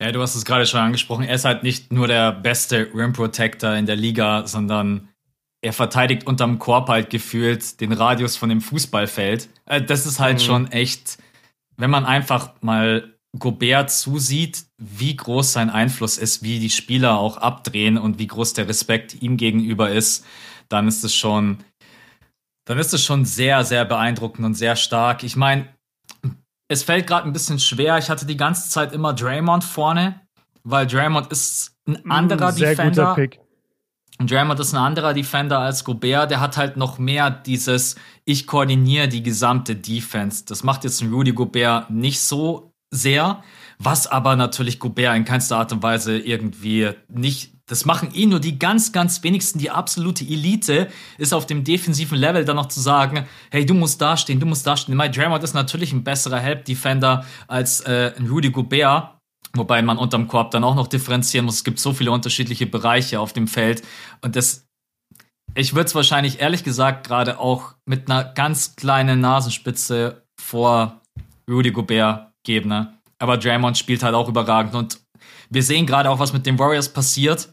A: Ja, du hast es gerade schon angesprochen. Er ist halt nicht nur der beste Rim Protector in der Liga, sondern er verteidigt unterm Korb halt gefühlt den Radius von dem Fußballfeld. Äh, das ist halt mhm. schon echt, wenn man einfach mal Gobert zusieht, wie groß sein Einfluss ist, wie die Spieler auch abdrehen und wie groß der Respekt ihm gegenüber ist, dann ist es schon, dann ist es schon sehr, sehr beeindruckend und sehr stark. Ich meine, es fällt gerade ein bisschen schwer. Ich hatte die ganze Zeit immer Draymond vorne, weil Draymond ist ein mm, anderer sehr Defender. Guter Pick. Draymond ist ein anderer Defender als Gobert. Der hat halt noch mehr dieses, ich koordiniere die gesamte Defense. Das macht jetzt ein Rudy Gobert nicht so sehr, was aber natürlich Gobert in keinster Art und Weise irgendwie nicht das machen eh nur die ganz, ganz wenigsten. Die absolute Elite ist auf dem defensiven Level dann noch zu sagen, hey, du musst dastehen, du musst dastehen. Mike Draymond ist natürlich ein besserer Help-Defender als äh, ein Rudy Gobert. Wobei man unterm Korb dann auch noch differenzieren muss. Es gibt so viele unterschiedliche Bereiche auf dem Feld. Und das, ich würde es wahrscheinlich ehrlich gesagt gerade auch mit einer ganz kleinen Nasenspitze vor Rudy Gobert geben. Ne? Aber Draymond spielt halt auch überragend. Und wir sehen gerade auch, was mit den Warriors passiert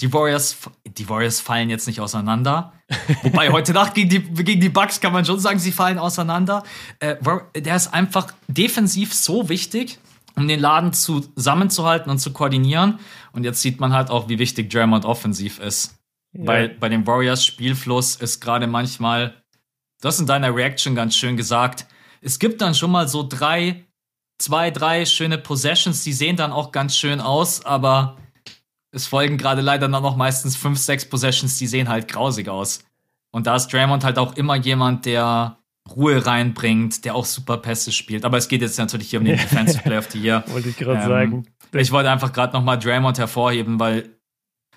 A: die Warriors, die Warriors fallen jetzt nicht auseinander. Wobei heute Nacht gegen die, gegen die Bucks kann man schon sagen, sie fallen auseinander. Äh, der ist einfach defensiv so wichtig, um den Laden zusammenzuhalten und zu koordinieren. Und jetzt sieht man halt auch, wie wichtig Draymond offensiv ist. Ja. Weil bei den Warriors Spielfluss ist gerade manchmal, das in deiner Reaction ganz schön gesagt, es gibt dann schon mal so drei, zwei, drei schöne Possessions, die sehen dann auch ganz schön aus, aber es folgen gerade leider dann noch meistens fünf, sechs Possessions, die sehen halt grausig aus. Und da ist Draymond halt auch immer jemand, der Ruhe reinbringt, der auch super Pässe spielt. Aber es geht jetzt natürlich hier um den Defensive Player of the Year.
B: wollte ich gerade ähm, sagen.
A: Ich wollte einfach gerade nochmal Draymond hervorheben, weil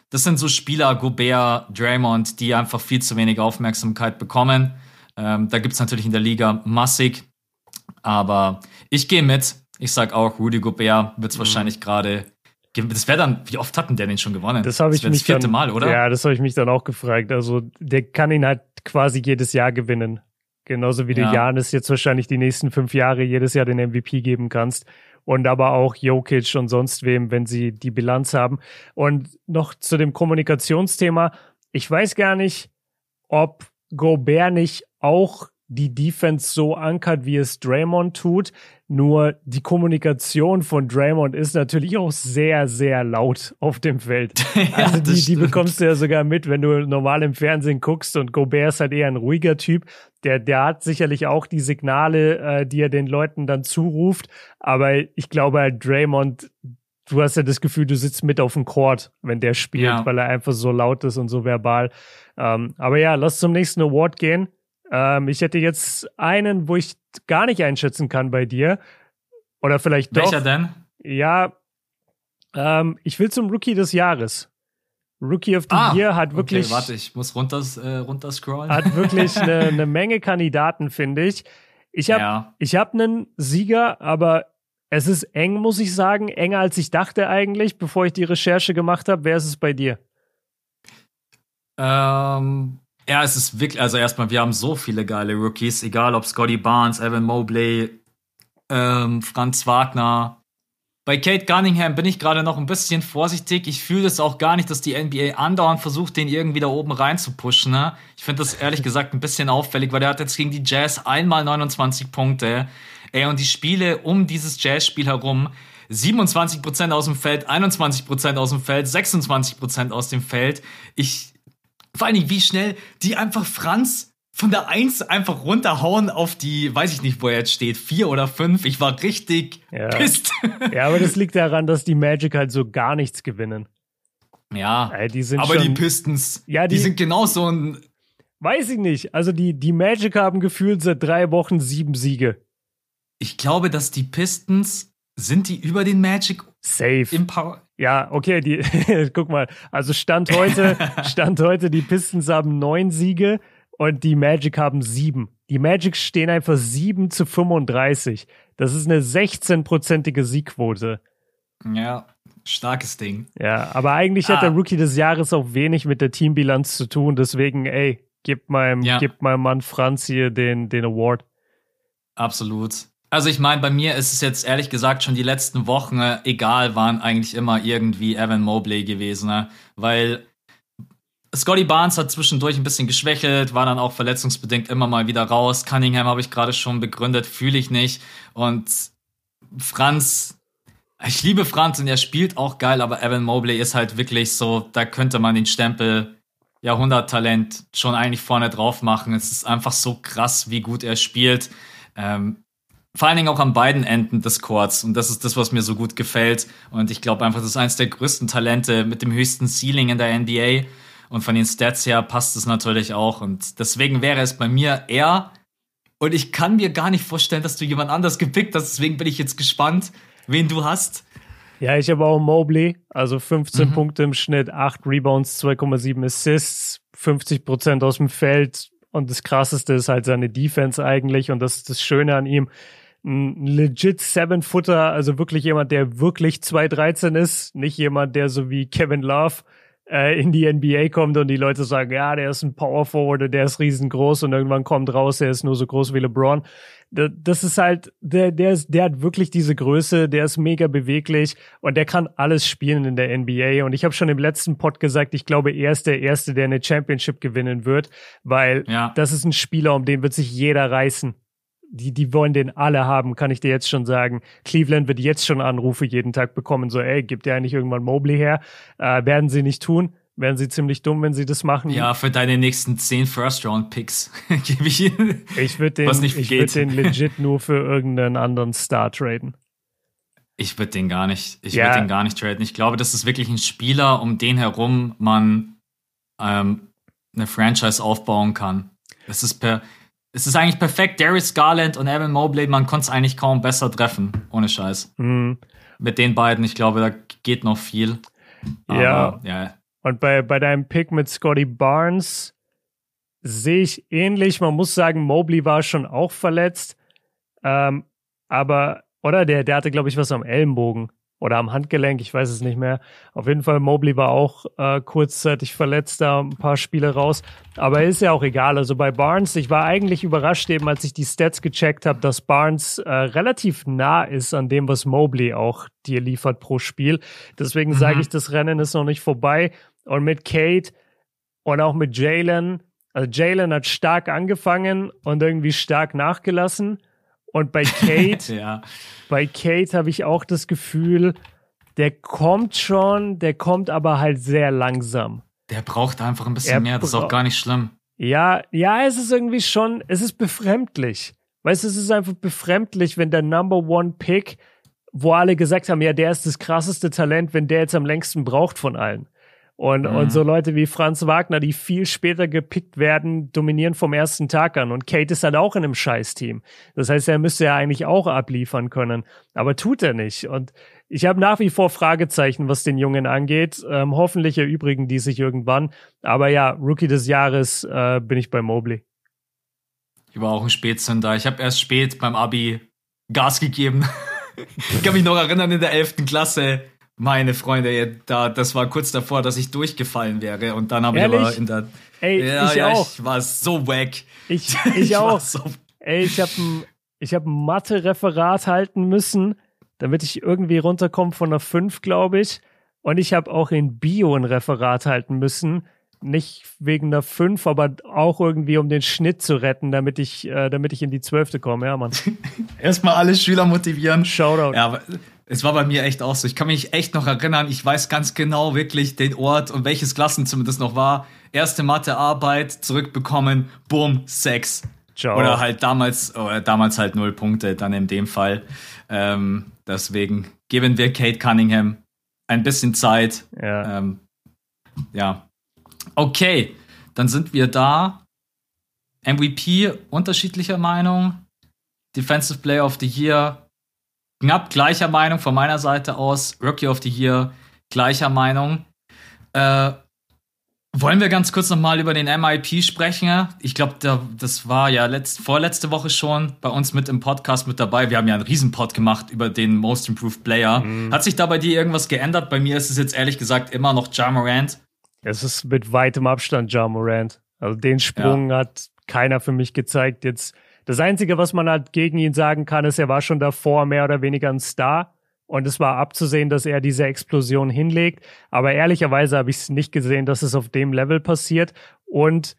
A: das sind so Spieler, Gobert, Draymond, die einfach viel zu wenig Aufmerksamkeit bekommen. Ähm, da gibt es natürlich in der Liga massig. Aber ich gehe mit. Ich sag auch, Rudy Gobert wird es mhm. wahrscheinlich gerade das wäre dann, wie oft hatten der den schon gewonnen?
B: Das habe ich das mich das
A: vierte
B: dann,
A: Mal, oder?
B: Ja, das habe ich mich dann auch gefragt. Also der kann ihn halt quasi jedes Jahr gewinnen. Genauso wie ja. du Janis jetzt wahrscheinlich die nächsten fünf Jahre jedes Jahr den MVP geben kannst. Und aber auch Jokic und sonst wem, wenn sie die Bilanz haben. Und noch zu dem Kommunikationsthema. Ich weiß gar nicht, ob Gobert nicht auch die Defense so ankert, wie es Draymond tut. Nur die Kommunikation von Draymond ist natürlich auch sehr, sehr laut auf dem Feld. ja, also die, die bekommst du ja sogar mit, wenn du normal im Fernsehen guckst und Gobert ist halt eher ein ruhiger Typ. Der, der hat sicherlich auch die Signale, äh, die er den Leuten dann zuruft. Aber ich glaube halt Draymond, du hast ja das Gefühl, du sitzt mit auf dem Court, wenn der spielt, ja. weil er einfach so laut ist und so verbal. Ähm, aber ja, lass zum nächsten Award gehen. Ähm, ich hätte jetzt einen, wo ich gar nicht einschätzen kann bei dir. Oder vielleicht
A: doch. Welcher denn?
B: Ja, ähm, ich will zum Rookie des Jahres. Rookie of the ah, Year hat wirklich.
A: Okay, warte, ich muss runter, äh, runterscrollen.
B: Hat wirklich eine, eine Menge Kandidaten, finde ich. Ich habe ja. ich hab einen Sieger, aber es ist eng, muss ich sagen. Enger als ich dachte eigentlich, bevor ich die Recherche gemacht habe. Wer ist es bei dir?
A: Ähm, ja, es ist wirklich, also erstmal, wir haben so viele geile Rookies, egal ob Scotty Barnes, Evan Mobley, ähm, Franz Wagner. Bei Kate Cunningham bin ich gerade noch ein bisschen vorsichtig. Ich fühle es auch gar nicht, dass die NBA andauernd versucht, den irgendwie da oben rein zu pushen. Ne? Ich finde das ehrlich gesagt ein bisschen auffällig, weil der hat jetzt gegen die Jazz einmal 29 Punkte. Ey, und die Spiele um dieses Jazz-Spiel herum, 27% aus dem Feld, 21% aus dem Feld, 26% aus dem Feld. Ich, vor allen Dingen, wie schnell die einfach Franz von der 1 einfach runterhauen auf die, weiß ich nicht, wo er jetzt steht, 4 oder 5. Ich war richtig
B: ja.
A: pisst.
B: Ja, aber das liegt daran, dass die Magic halt so gar nichts gewinnen.
A: Ja,
B: ja die sind
A: aber
B: schon,
A: die Pistons, ja, die, die sind genauso ein.
B: Weiß ich nicht. Also die, die Magic haben gefühlt seit drei Wochen sieben Siege.
A: Ich glaube, dass die Pistons, sind die über den Magic
B: Safe.
A: Im Power
B: ja, okay, die, guck mal, also Stand heute, Stand heute, die Pistons haben neun Siege und die Magic haben sieben. Die Magic stehen einfach sieben zu 35. Das ist eine 16-prozentige Siegquote.
A: Ja, starkes Ding.
B: Ja, aber eigentlich ah. hat der Rookie des Jahres auch wenig mit der Teambilanz zu tun. Deswegen, ey, gib meinem, ja. gib meinem Mann Franz hier den, den Award.
A: Absolut. Also ich meine, bei mir ist es jetzt ehrlich gesagt schon die letzten Wochen, äh, egal, waren eigentlich immer irgendwie Evan Mobley gewesen, ne? weil Scotty Barnes hat zwischendurch ein bisschen geschwächelt, war dann auch verletzungsbedingt immer mal wieder raus. Cunningham habe ich gerade schon begründet, fühle ich nicht. Und Franz, ich liebe Franz und er spielt auch geil, aber Evan Mobley ist halt wirklich so, da könnte man den Stempel Jahrhunderttalent schon eigentlich vorne drauf machen. Es ist einfach so krass, wie gut er spielt. Ähm, vor allen Dingen auch an beiden Enden des Courts. Und das ist das, was mir so gut gefällt. Und ich glaube einfach, das ist eines der größten Talente mit dem höchsten Ceiling in der NBA. Und von den Stats her passt es natürlich auch. Und deswegen wäre es bei mir er. Und ich kann mir gar nicht vorstellen, dass du jemand anders gepickt hast. Deswegen bin ich jetzt gespannt, wen du hast.
B: Ja, ich habe auch Mobley. Also 15 mhm. Punkte im Schnitt, 8 Rebounds, 2,7 Assists, 50 Prozent aus dem Feld. Und das Krasseste ist halt seine Defense eigentlich. Und das ist das Schöne an ihm ein legit Seven-Footer, also wirklich jemand, der wirklich 213 ist, nicht jemand, der so wie Kevin Love äh, in die NBA kommt und die Leute sagen, ja, der ist ein Power Forward, der ist riesengroß und irgendwann kommt raus, der ist nur so groß wie LeBron. Das ist halt, der, der, ist, der hat wirklich diese Größe, der ist mega beweglich und der kann alles spielen in der NBA. Und ich habe schon im letzten Pod gesagt, ich glaube, er ist der Erste, der eine Championship gewinnen wird, weil ja. das ist ein Spieler, um den wird sich jeder reißen die, die wollen den alle haben, kann ich dir jetzt schon sagen. Cleveland wird jetzt schon Anrufe jeden Tag bekommen, so, ey, gibt der eigentlich irgendwann Mobley her? Äh, werden sie nicht tun. Werden sie ziemlich dumm, wenn sie das machen.
A: Ja, für deine nächsten zehn First-Round-Picks gebe ich ihnen.
B: Ich würde den, ich würd den legit nur für irgendeinen anderen Star traden.
A: Ich würde den gar nicht, ich ja. würde den gar nicht traden. Ich glaube, das ist wirklich ein Spieler, um den herum man ähm, eine Franchise aufbauen kann. Das ist per, es ist eigentlich perfekt. Darius Garland und Evan Mobley, man konnte es eigentlich kaum besser treffen, ohne Scheiß. Mhm. Mit den beiden, ich glaube, da geht noch viel.
B: ja. ja. Und bei, bei deinem Pick mit Scotty Barnes sehe ich ähnlich. Man muss sagen, Mobley war schon auch verletzt. Ähm, aber, oder? Der, der hatte, glaube ich, was am Ellenbogen oder am Handgelenk, ich weiß es nicht mehr. Auf jeden Fall, Mobley war auch äh, kurzzeitig verletzt, da ein paar Spiele raus. Aber ist ja auch egal. Also bei Barnes, ich war eigentlich überrascht eben, als ich die Stats gecheckt habe, dass Barnes äh, relativ nah ist an dem, was Mobley auch dir liefert pro Spiel. Deswegen mhm. sage ich, das Rennen ist noch nicht vorbei. Und mit Kate und auch mit Jalen, also Jalen hat stark angefangen und irgendwie stark nachgelassen. Und bei Kate, ja. bei Kate habe ich auch das Gefühl, der kommt schon, der kommt aber halt sehr langsam.
A: Der braucht einfach ein bisschen er mehr, das ist auch gar nicht schlimm.
B: Ja, ja, es ist irgendwie schon, es ist befremdlich. Weißt du, es ist einfach befremdlich, wenn der Number One Pick, wo alle gesagt haben, ja, der ist das krasseste Talent, wenn der jetzt am längsten braucht von allen. Und, mhm. und so Leute wie Franz Wagner, die viel später gepickt werden, dominieren vom ersten Tag an. Und Kate ist halt auch in einem Scheißteam. Das heißt, er müsste ja eigentlich auch abliefern können. Aber tut er nicht. Und ich habe nach wie vor Fragezeichen, was den Jungen angeht. Ähm, hoffentlich erübrigen die sich irgendwann. Aber ja, Rookie des Jahres äh, bin ich bei Mobley.
A: Ich war auch ein Spätzünder. Ich habe erst spät beim Abi Gas gegeben. ich kann mich noch erinnern, in der 11. Klasse meine Freunde, da, das war kurz davor, dass ich durchgefallen wäre. Und dann habe ich aber in der.
B: Ey, ja, ich ja, auch.
A: ich war so wack.
B: Ich, ich, ich auch. So Ey, ich habe ein, hab ein Mathe-Referat halten müssen, damit ich irgendwie runterkomme von einer 5, glaube ich. Und ich habe auch in Bio ein Referat halten müssen. Nicht wegen einer 5, aber auch irgendwie, um den Schnitt zu retten, damit ich, äh, damit ich in die Zwölfte komme. Ja, Mann.
A: Erstmal alle Schüler motivieren.
B: Shoutout.
A: Ja, aber es war bei mir echt auch so. Ich kann mich echt noch erinnern. Ich weiß ganz genau wirklich den Ort und welches Klassenzimmer das noch war. Erste Mathearbeit zurückbekommen. Boom, Sex. Ciao. Oder halt damals, oder damals halt null Punkte, dann in dem Fall. Ähm, deswegen geben wir Kate Cunningham ein bisschen Zeit. Ja. Ähm, ja. Okay, dann sind wir da. MVP unterschiedlicher Meinung. Defensive Player of the Year knapp gleicher Meinung von meiner Seite aus. Rookie of the Year, gleicher Meinung. Äh, wollen wir ganz kurz nochmal über den MIP sprechen? Ich glaube, das war ja letzt, vorletzte Woche schon bei uns mit im Podcast mit dabei. Wir haben ja einen Riesenpod gemacht über den Most Improved Player. Mhm. Hat sich da bei dir irgendwas geändert? Bei mir ist es jetzt ehrlich gesagt immer noch Ja Morant.
B: Es ist mit weitem Abstand Ja Morant. Also den Sprung ja. hat keiner für mich gezeigt. Jetzt das Einzige, was man halt gegen ihn sagen kann, ist, er war schon davor mehr oder weniger ein Star. Und es war abzusehen, dass er diese Explosion hinlegt. Aber ehrlicherweise habe ich es nicht gesehen, dass es auf dem Level passiert. Und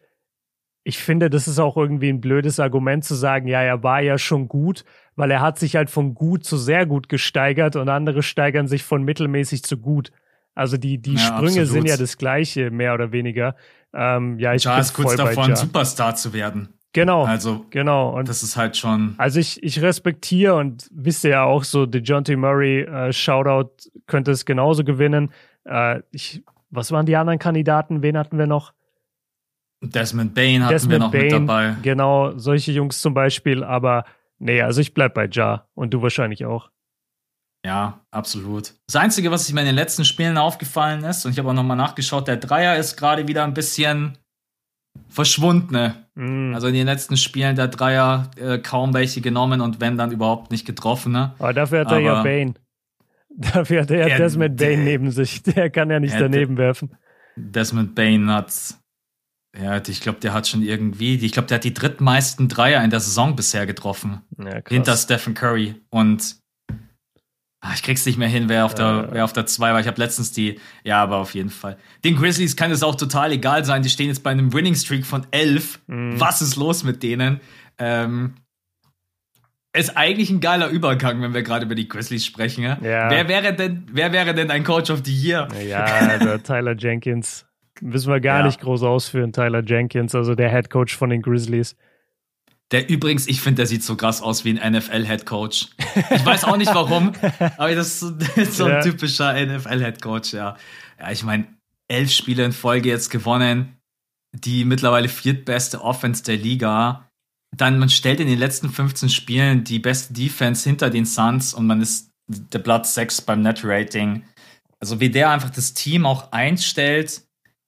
B: ich finde, das ist auch irgendwie ein blödes Argument zu sagen, ja, er war ja schon gut, weil er hat sich halt von gut zu sehr gut gesteigert und andere steigern sich von mittelmäßig zu gut. Also die, die ja, Sprünge absolut. sind ja das gleiche, mehr oder weniger. Ähm, ja, ich
A: ja, bin ist kurz davor, ein Superstar zu werden.
B: Genau.
A: Also,
B: genau.
A: Und das ist halt schon.
B: Also ich, ich respektiere und wisst ihr ja auch so, DeJounte Murray, äh, Shoutout, könnte es genauso gewinnen. Äh, ich, was waren die anderen Kandidaten? Wen hatten wir noch?
A: Desmond Bain hatten Desmond wir noch Bain, mit dabei.
B: Genau, solche Jungs zum Beispiel. Aber nee, also ich bleib bei Ja und du wahrscheinlich auch.
A: Ja, absolut. Das Einzige, was mir in den letzten Spielen aufgefallen ist, und ich habe auch nochmal nachgeschaut, der Dreier ist gerade wieder ein bisschen verschwundene. Mm. Also in den letzten Spielen der Dreier äh, kaum welche genommen und wenn dann überhaupt nicht getroffen. Ne?
B: Aber dafür hat er ja Bane. Dafür hat er ja Desmond Bane neben sich. Der kann ja nicht daneben werfen.
A: Desmond Bain hat, ja, ich glaube, der hat schon irgendwie, ich glaube, der hat die drittmeisten Dreier in der Saison bisher getroffen. Ja, hinter Stephen Curry. Und ich krieg's nicht mehr hin, wer auf der, wer auf der 2 war. Ich habe letztens die, ja, aber auf jeden Fall. Den Grizzlies kann es auch total egal sein. Die stehen jetzt bei einem Winning Streak von 11. Mhm. Was ist los mit denen? Ähm, ist eigentlich ein geiler Übergang, wenn wir gerade über die Grizzlies sprechen. Ja? ja? Wer wäre denn, wer wäre denn ein Coach of the Year?
B: Ja, der Tyler Jenkins. Müssen wir gar ja. nicht groß ausführen, Tyler Jenkins, also der Head Coach von den Grizzlies.
A: Der übrigens, ich finde, der sieht so krass aus wie ein NFL-Head Coach. Ich weiß auch nicht warum, aber das ist so ein ja. typischer NFL-Head Coach, ja. Ja, ich meine, elf Spiele in Folge jetzt gewonnen, die mittlerweile viertbeste Offense der Liga dann man stellt in den letzten 15 Spielen die beste Defense hinter den Suns und man ist der Platz 6 beim Net-Rating. Also wie der einfach das Team auch einstellt,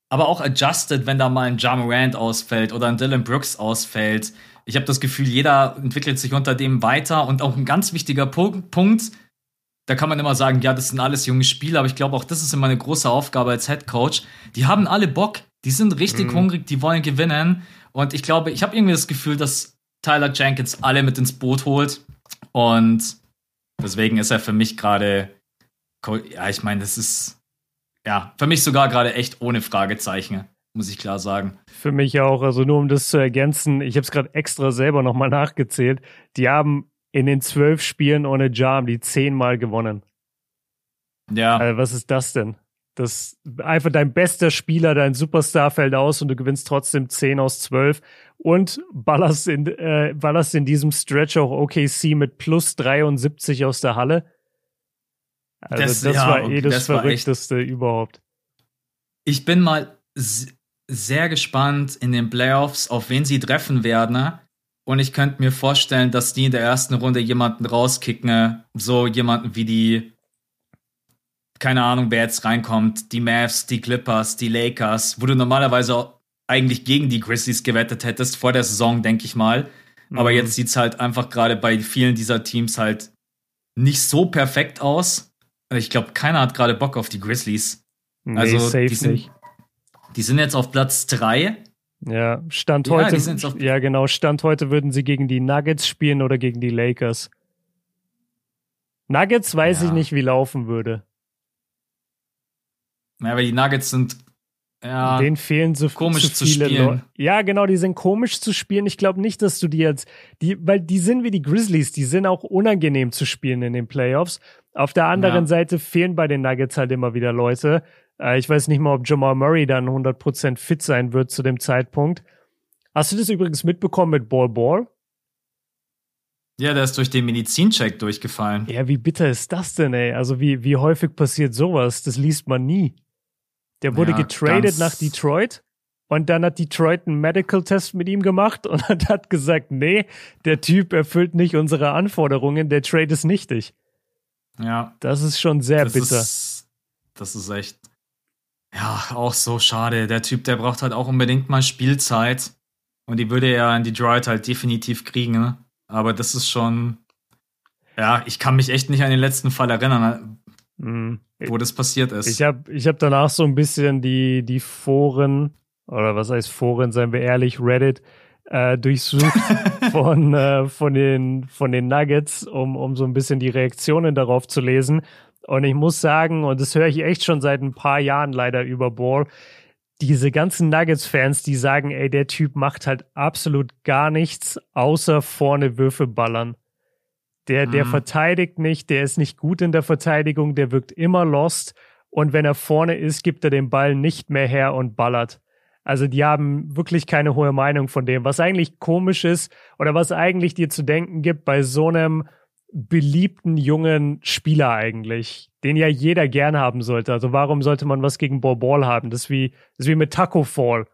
A: aber auch adjusted, wenn da mal ein Ja Morant ausfällt oder ein Dylan Brooks ausfällt. Ich habe das Gefühl, jeder entwickelt sich unter dem weiter und auch ein ganz wichtiger Punkt, da kann man immer sagen, ja, das sind alles junge Spieler, aber ich glaube auch, das ist immer eine große Aufgabe als Head Coach. Die haben alle Bock, die sind richtig mhm. hungrig, die wollen gewinnen. Und ich glaube, ich habe irgendwie das Gefühl, dass Tyler Jenkins alle mit ins Boot holt. Und deswegen ist er für mich gerade, ja, ich meine, das ist, ja, für mich sogar gerade echt ohne Fragezeichen, muss ich klar sagen.
B: Für mich auch, also nur um das zu ergänzen, ich habe es gerade extra selber nochmal nachgezählt. Die haben in den zwölf Spielen ohne Jam die zehnmal gewonnen. Ja. Also was ist das denn? Das einfach dein bester Spieler, dein Superstar fällt aus und du gewinnst trotzdem 10 aus 12 und ballerst in, äh, ballerst in diesem Stretch auch OKC mit plus 73 aus der Halle. Also das, das ja, war eh das, das Verrückteste überhaupt.
A: Ich bin mal sehr gespannt in den Playoffs, auf wen sie treffen werden. Und ich könnte mir vorstellen, dass die in der ersten Runde jemanden rauskicken, so jemanden wie die keine Ahnung, wer jetzt reinkommt, die Mavs, die Clippers, die Lakers, wo du normalerweise eigentlich gegen die Grizzlies gewettet hättest vor der Saison, denke ich mal. Mhm. Aber jetzt sieht es halt einfach gerade bei vielen dieser Teams halt nicht so perfekt aus. Ich glaube, keiner hat gerade Bock auf die Grizzlies.
B: Nee, also safe
A: die sind,
B: nicht.
A: Die sind jetzt auf Platz 3.
B: Ja, Stand heute. Ja, ja, genau. Stand heute würden sie gegen die Nuggets spielen oder gegen die Lakers. Nuggets weiß ja. ich nicht, wie laufen würde.
A: Ja, aber die Nuggets sind ja,
B: denen fehlen so
A: komisch
B: zu
A: viele spielen. Leute.
B: Ja, genau, die sind komisch zu spielen. Ich glaube nicht, dass du die jetzt, die, weil die sind wie die Grizzlies, die sind auch unangenehm zu spielen in den Playoffs. Auf der anderen ja. Seite fehlen bei den Nuggets halt immer wieder Leute. Äh, ich weiß nicht mal, ob Jamal Murray dann 100% fit sein wird zu dem Zeitpunkt. Hast du das übrigens mitbekommen mit Ball Ball?
A: Ja, der ist durch den Medizincheck durchgefallen.
B: Ja, wie bitter ist das denn, ey? Also wie, wie häufig passiert sowas? Das liest man nie. Der wurde ja, getradet nach Detroit und dann hat Detroit einen Medical Test mit ihm gemacht und hat gesagt, nee, der Typ erfüllt nicht unsere Anforderungen, der Trade ist nichtig.
A: Ja.
B: Das ist schon sehr
A: das
B: bitter.
A: Ist, das ist echt, ja, auch so schade. Der Typ, der braucht halt auch unbedingt mal Spielzeit und die würde er in Detroit halt definitiv kriegen, ne? Aber das ist schon, ja, ich kann mich echt nicht an den letzten Fall erinnern. Mhm. Wo das passiert ist.
B: Ich habe ich hab danach so ein bisschen die, die Foren, oder was heißt Foren, seien wir ehrlich, Reddit, äh, durchsucht von, äh, von, den, von den Nuggets, um, um so ein bisschen die Reaktionen darauf zu lesen. Und ich muss sagen, und das höre ich echt schon seit ein paar Jahren leider über Ball, diese ganzen Nuggets-Fans, die sagen, ey, der Typ macht halt absolut gar nichts, außer vorne Würfe ballern. Der, der mhm. verteidigt nicht, der ist nicht gut in der Verteidigung, der wirkt immer lost. Und wenn er vorne ist, gibt er den Ball nicht mehr her und ballert. Also die haben wirklich keine hohe Meinung von dem, was eigentlich komisch ist oder was eigentlich dir zu denken gibt bei so einem beliebten jungen Spieler eigentlich, den ja jeder gern haben sollte. Also warum sollte man was gegen Ball Ball haben? Das ist wie, das ist wie mit Taco Fall.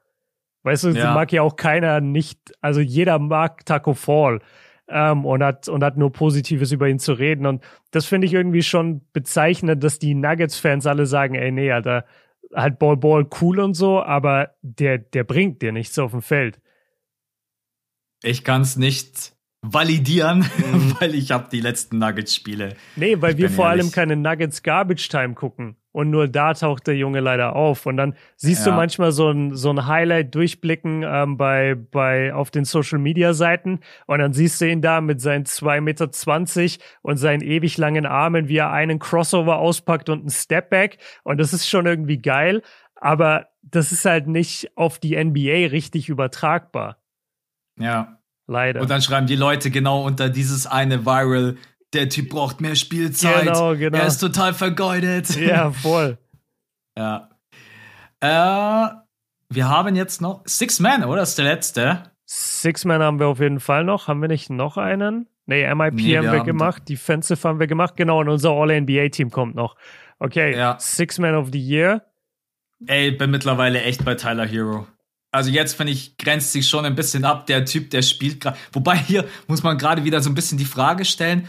B: Weißt du, ja. mag ja auch keiner nicht, also jeder mag Taco Fall ähm, und, hat, und hat nur Positives über ihn zu reden. Und das finde ich irgendwie schon bezeichnend, dass die Nuggets-Fans alle sagen, ey, nee, Alter, halt Ball Ball cool und so, aber der, der bringt dir nichts auf dem Feld.
A: Ich kann es nicht validieren, mhm. weil ich habe die letzten Nuggets-Spiele.
B: Nee, weil wir vor ehrlich. allem keine Nuggets Garbage Time gucken. und nur da taucht der Junge leider auf. Und dann siehst ja. du manchmal so ein, so ein Highlight durchblicken ähm, bei, bei, auf den Social Media Seiten und dann siehst du ihn da mit seinen zwei Meter zwanzig und seinen ewig langen Armen, wie er einen Crossover auspackt und einen Stepback. Und das ist schon irgendwie geil. Aber das ist halt nicht auf die NBA richtig übertragbar.
A: Ja.
B: Leider.
A: Und dann schreiben die Leute genau unter dieses eine Viral, der Typ braucht mehr Spielzeit. Genau, genau. Er ist total vergeudet.
B: Ja, voll.
A: ja. Äh, wir haben jetzt noch Six Man, oder? Das ist der letzte.
B: Six Man haben wir auf jeden Fall noch. Haben wir nicht noch einen? Nee, MIP nee, haben wir, haben gemacht. Defensive haben wir gemacht. Genau, und unser All-NBA-Team kommt noch. Okay, ja. Six Man of the Year.
A: Ey, bin mittlerweile echt bei Tyler Hero. Also jetzt finde ich, grenzt sich schon ein bisschen ab, der Typ, der spielt gerade. Wobei hier muss man gerade wieder so ein bisschen die Frage stellen,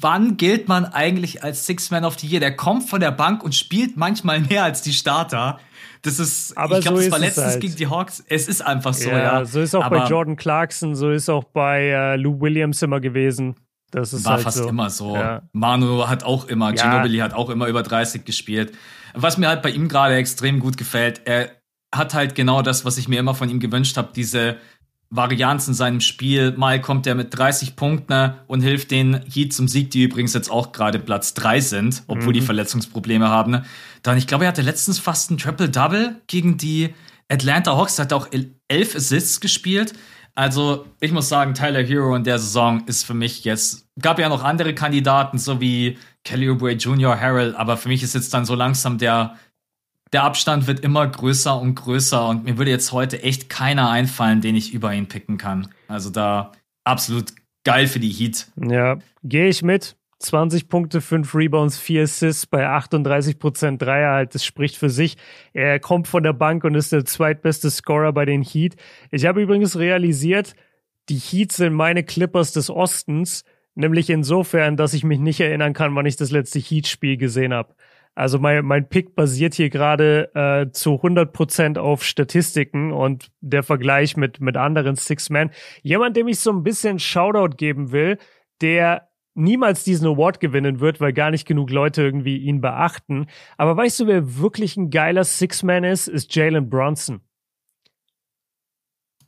A: wann gilt man eigentlich als Six Man of the Year? Der kommt von der Bank und spielt manchmal mehr als die Starter. Das ist,
B: Aber ich glaube,
A: so
B: das
A: war letztens
B: halt.
A: gegen die Hawks. Es ist einfach so,
B: ja.
A: ja.
B: So ist auch Aber bei Jordan Clarkson, so ist auch bei äh, Lou Williams immer gewesen. Das ist
A: war
B: halt
A: fast
B: so.
A: immer so. Ja. Manu hat auch immer, ja. Ginobili hat auch immer über 30 gespielt. Was mir halt bei ihm gerade extrem gut gefällt, er hat halt genau das, was ich mir immer von ihm gewünscht habe, diese Varianz in seinem Spiel. Mal kommt er mit 30 Punkten und hilft den Heat zum Sieg, die übrigens jetzt auch gerade Platz 3 sind, obwohl mhm. die Verletzungsprobleme haben. Dann, ich glaube, er hatte letztens fast ein Triple-Double gegen die Atlanta Hawks, hat auch elf Assists gespielt. Also, ich muss sagen, Tyler Hero in der Saison ist für mich jetzt, gab ja noch andere Kandidaten, so wie Kelly Oubre Jr., Harrell, aber für mich ist jetzt dann so langsam der der Abstand wird immer größer und größer und mir würde jetzt heute echt keiner einfallen, den ich über ihn picken kann. Also da absolut geil für die Heat.
B: Ja, gehe ich mit. 20 Punkte, 5 Rebounds, 4 Assists bei 38% Dreier halt, das spricht für sich. Er kommt von der Bank und ist der zweitbeste Scorer bei den Heat. Ich habe übrigens realisiert, die Heat sind meine Clippers des Ostens, nämlich insofern, dass ich mich nicht erinnern kann, wann ich das letzte Heat-Spiel gesehen habe. Also mein, mein Pick basiert hier gerade äh, zu 100% auf Statistiken und der Vergleich mit, mit anderen Six-Men. Jemand, dem ich so ein bisschen Shoutout geben will, der niemals diesen Award gewinnen wird, weil gar nicht genug Leute irgendwie ihn beachten. Aber weißt du, wer wirklich ein geiler Six-Man ist? Ist Jalen Bronson.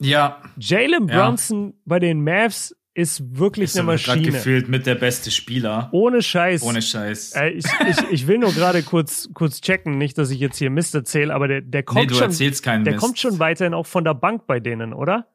A: Ja.
B: Jalen Bronson ja. bei den Mavs ist wirklich ist eine Maschine.
A: gefühlt mit der beste Spieler.
B: Ohne Scheiß.
A: Ohne Scheiß.
B: Äh, ich, ich, ich will nur gerade kurz, kurz checken, nicht, dass ich jetzt hier Mist erzähle, aber der, der kommt
A: nee,
B: schon. Der
A: Mist.
B: kommt schon weiterhin auch von der Bank bei denen, oder?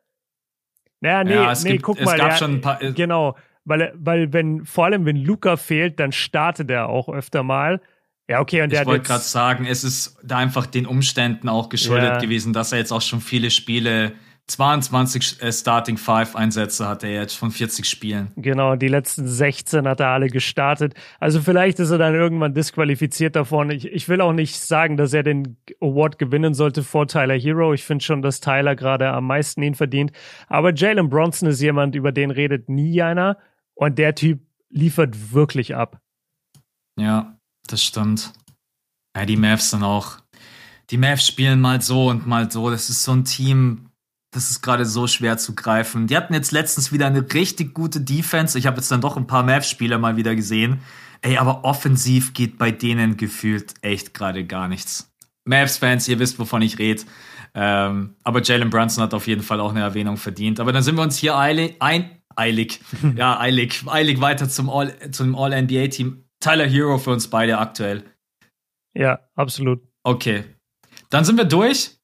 B: Naja, nee, ja, nee,
A: gibt,
B: guck mal.
A: Gab ein paar,
B: äh, genau. Weil, weil, wenn, vor allem wenn Luca fehlt, dann startet er auch öfter mal. Ja, okay, und der
A: Ich wollte gerade sagen, es ist da einfach den Umständen auch geschuldet ja. gewesen, dass er jetzt auch schon viele Spiele 22 äh, Starting Five Einsätze hat er jetzt von 40 Spielen.
B: Genau, die letzten 16 hat er alle gestartet. Also vielleicht ist er dann irgendwann disqualifiziert davon. Ich, ich will auch nicht sagen, dass er den Award gewinnen sollte vor Tyler Hero. Ich finde schon, dass Tyler gerade am meisten ihn verdient. Aber Jalen Bronson ist jemand, über den redet nie einer. Und der Typ liefert wirklich ab.
A: Ja, das stimmt. Ja, die Mavs sind auch. Die Mavs spielen mal so und mal so. Das ist so ein Team, das ist gerade so schwer zu greifen. Die hatten jetzt letztens wieder eine richtig gute Defense. Ich habe jetzt dann doch ein paar Mavs-Spieler mal wieder gesehen. Ey, aber offensiv geht bei denen gefühlt echt gerade gar nichts. Mavs-Fans, ihr wisst, wovon ich rede. Ähm, aber Jalen Brunson hat auf jeden Fall auch eine Erwähnung verdient. Aber dann sind wir uns hier eilig, ein, eilig, ja, eilig, eilig weiter zum All, zum All-NBA-Team. Tyler Hero für uns beide aktuell.
B: Ja, absolut.
A: Okay. Dann sind wir durch.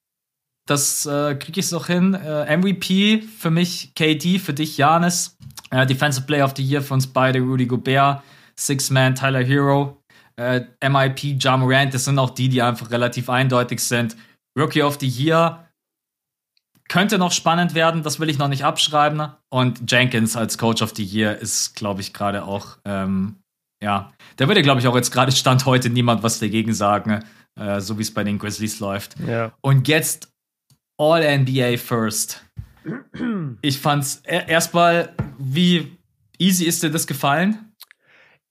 A: Das äh, kriege ich noch hin. Äh, MVP für mich KD, für dich Janis. Äh, Defensive Player of the Year für uns beide Rudy Gobert. Six Man Tyler Hero. Äh, MIP Ja Morant. Das sind auch die, die einfach relativ eindeutig sind. Rookie of the Year könnte noch spannend werden, das will ich noch nicht abschreiben. Und Jenkins als Coach of the Year ist, glaube ich, gerade auch, ähm, ja, da würde, glaube ich, auch jetzt gerade Stand heute niemand was dagegen sagen, äh, so wie es bei den Grizzlies läuft.
B: Ja.
A: Und jetzt All-NBA First. Ich fand's e-, erstmal, wie easy ist dir das gefallen?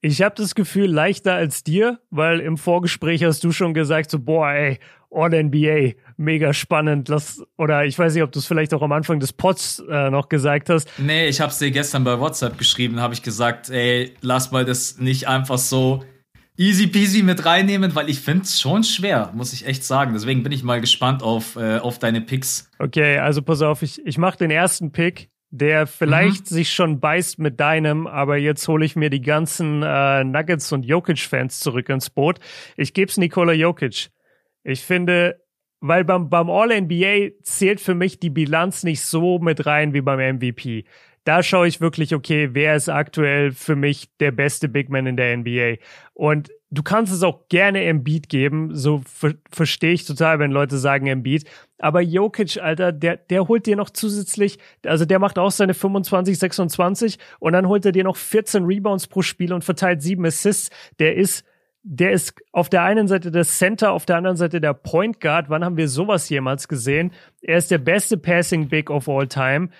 B: Ich habe das Gefühl leichter als dir, weil im Vorgespräch hast du schon gesagt, so boah, ey, All-NBA, mega spannend. Lass, oder ich weiß nicht, ob du es vielleicht auch am Anfang des Pods äh, noch gesagt hast.
A: Nee, ich hab's dir gestern bei WhatsApp geschrieben, habe ich gesagt, ey, lass mal das nicht einfach so easy peasy mit reinnehmen, weil ich finde es schon schwer, muss ich echt sagen. Deswegen bin ich mal gespannt auf, äh, auf deine Picks.
B: Okay, also pass auf, ich, ich mache den ersten Pick, der vielleicht mhm. sich schon beißt mit deinem, aber jetzt hole ich mir die ganzen äh, Nuggets und Jokic-Fans zurück ins Boot. Ich gebe es Nikola Jokic. Ich finde, weil beim, beim All-NBA zählt für mich die Bilanz nicht so mit rein wie beim MVP da schaue ich wirklich, okay, wer ist aktuell für mich der beste Big Man in der NBA? Und du kannst es auch gerne Embiid geben, so ver verstehe ich total, wenn Leute sagen Embiid. Aber Jokic, Alter, der, der holt dir noch zusätzlich, also der macht auch seine 25, 26 und dann holt er dir noch 14 Rebounds pro Spiel und verteilt sieben Assists. Der ist der ist auf der einen Seite der Center, auf der anderen Seite der Point Guard. Wann haben wir sowas jemals gesehen? Er ist der beste Passing Big of all time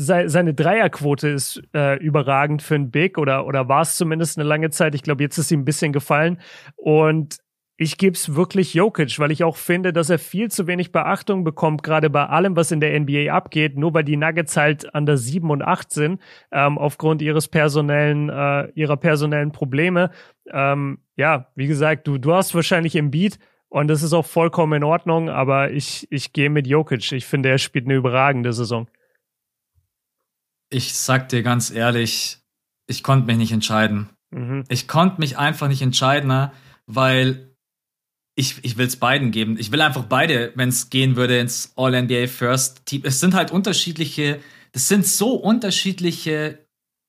B: seine Dreierquote ist äh, überragend für einen Big oder, oder war es zumindest eine lange Zeit. Ich glaube, jetzt ist ihm ein bisschen gefallen. Und ich gebe es wirklich Jokic, weil ich auch finde, dass er viel zu wenig Beachtung bekommt, gerade bei allem, was in der NBA abgeht, nur weil die Nuggets halt an der 7 und 8 sind, ähm, aufgrund ihres personellen, äh, ihrer personellen Probleme. Ähm, ja, wie gesagt, du, du hast wahrscheinlich im Beat und das ist auch vollkommen in Ordnung, aber ich, ich gehe mit Jokic. Ich finde, er spielt eine überragende Saison
A: ich sag dir ganz ehrlich, ich konnte mich nicht entscheiden. Mhm. Ich konnte mich einfach nicht entscheiden, weil ich, ich will es beiden geben. Ich will einfach beide, wenn es gehen würde, ins All-NBA First Team. Es sind halt unterschiedliche, das sind so unterschiedliche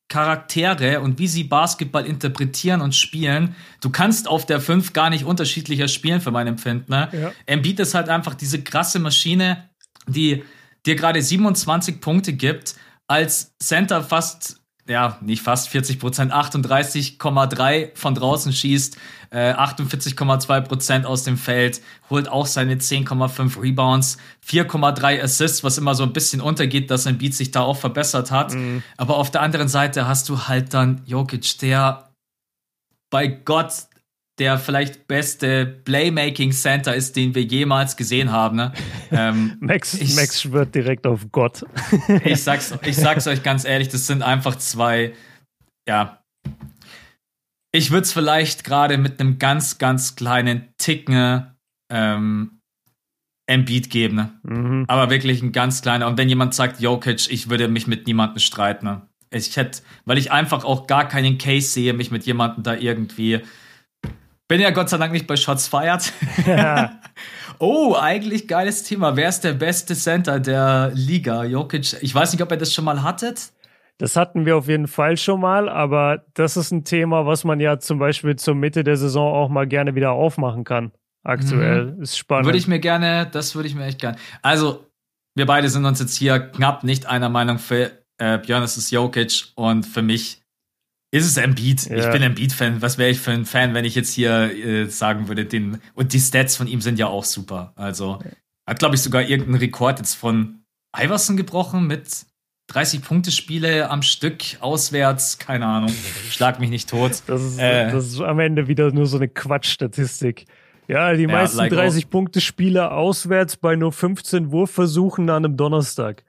A: Charaktere und wie sie Basketball interpretieren und spielen. Du kannst auf der 5 gar nicht unterschiedlicher spielen, für mein Empfinden. Ne? Ja. Embiid ist halt einfach diese krasse Maschine, die dir gerade 27 Punkte gibt als Center fast, ja, nicht fast 40 Prozent, 38,3 von draußen schießt, äh, 48,2 Prozent aus dem Feld, holt auch seine 10,5 Rebounds, 4,3 Assists, was immer so ein bisschen untergeht, dass sein Beat sich da auch verbessert hat. Mhm. Aber auf der anderen Seite hast du halt dann Jokic, der bei Gott der vielleicht beste Playmaking Center ist, den wir jemals gesehen haben. Ne?
B: Ähm, Max, ich, Max schwört direkt auf Gott.
A: ich, sag's, ich sag's euch ganz ehrlich, das sind einfach zwei, ja. Ich würde es vielleicht gerade mit einem ganz, ganz kleinen Ticken ähm, Embiid geben. Ne? Mhm. Aber wirklich ein ganz kleiner. Und wenn jemand sagt, Jokic, ich würde mich mit niemandem streiten. Ne? Ich hätte, weil ich einfach auch gar keinen Case sehe, mich mit jemandem da irgendwie bin ja Gott sei Dank nicht bei Shots Fired. Ja. oh, eigentlich geiles Thema. Wer ist der beste Center der Liga? Jokic. Ich weiß nicht, ob ihr das schon mal hattet.
B: Das hatten wir auf jeden Fall schon mal, aber das ist ein Thema, was man ja zum Beispiel zur Mitte der Saison auch mal gerne wieder aufmachen kann. Aktuell mhm. ist spannend.
A: Würde ich mir gerne, das würde ich mir echt gerne. Also, wir beide sind uns jetzt hier knapp nicht einer Meinung für äh, Björn, es ist Jokic und für mich ist es Embiid. Ja. Ich bin Embiid-Fan. Was wäre ich für ein Fan, wenn ich jetzt hier äh, sagen würde, den. Und die Stats von ihm sind ja auch super. Also, hat, glaube ich, sogar irgendeinen Rekord jetzt von Iverson gebrochen mit 30 Punkte Spiele am Stück auswärts. Keine Ahnung. Schlag mich nicht tot.
B: Das ist, äh, das ist am Ende wieder nur so eine Quatschstatistik. Ja, die ja, meisten like 30 Punkte Spiele auswärts bei nur 15 Wurfversuchen an einem Donnerstag.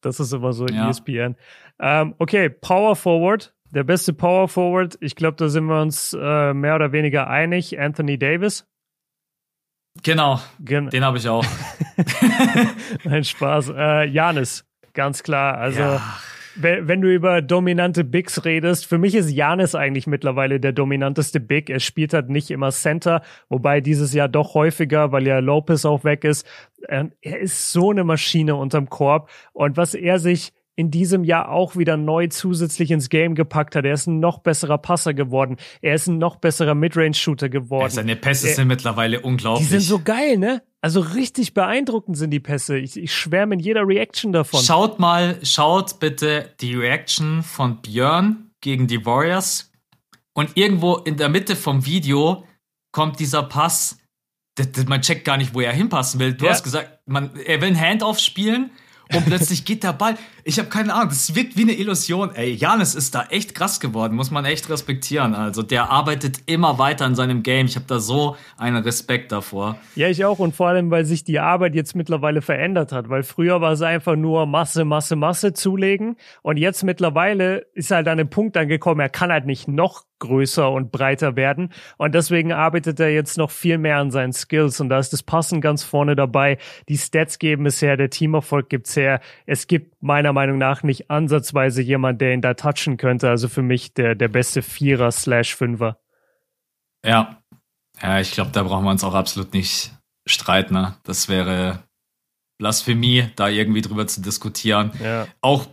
B: Das ist immer so in ja. ESPN. Ähm, okay, Power Forward der beste Power Forward, ich glaube, da sind wir uns äh, mehr oder weniger einig, Anthony Davis.
A: Genau, Gen den habe ich auch.
B: Nein, Spaß. Äh, Janis, ganz klar. Also, ja. wenn, wenn, du über dominante Bigs redest, für mich ist Janis eigentlich mittlerweile der dominanteste Big. Er spielt halt nicht immer Center, wobei dieses Jahr doch häufiger, weil ja Lopez auch weg ist. Er ist so eine Maschine unterm Korb. Und was er sich in diesem Jahr auch wieder neu zusätzlich ins Game gepackt hat. Er ist ein noch besserer Passer geworden. Er ist ein noch besserer Midrange-Shooter geworden.
A: Seine Pässe sind mittlerweile unglaublich.
B: Die sind so geil, ne? Also richtig beeindruckend sind die Pässe. Ich, ich schwärme in jeder Reaction davon.
A: Schaut mal, schaut bitte die Reaction von Björn gegen die Warriors. Und irgendwo in der Mitte vom Video kommt dieser Pass. Man checkt gar nicht, wo er hinpassen will. Du ja. hast gesagt, man, er will ein Handoff spielen und plötzlich geht der Ball. Ich habe keine Ahnung, das wirkt wie eine Illusion. Ey, Janis ist da echt krass geworden, muss man echt respektieren. Also der arbeitet immer weiter an seinem Game. Ich habe da so einen Respekt davor.
B: Ja, ich auch und vor allem, weil sich die Arbeit jetzt mittlerweile verändert hat, weil früher war es einfach nur Masse, Masse, Masse zulegen und jetzt mittlerweile ist halt an einem Punkt angekommen, er kann halt nicht noch größer und breiter werden. Und deswegen arbeitet er jetzt noch viel mehr an seinen Skills. Und da ist das Passen ganz vorne dabei. Die Stats geben es her, der Teamerfolg gibt's her. Es gibt meiner Meinung nach nicht ansatzweise jemand, der ihn da touchen könnte. Also für mich der, der beste Vierer slash Fünfer.
A: Ja. Ja, ich glaube, da brauchen wir uns auch absolut nicht streiten. Ne? Das wäre Blasphemie, da irgendwie drüber zu diskutieren.
B: Ja.
A: Auch,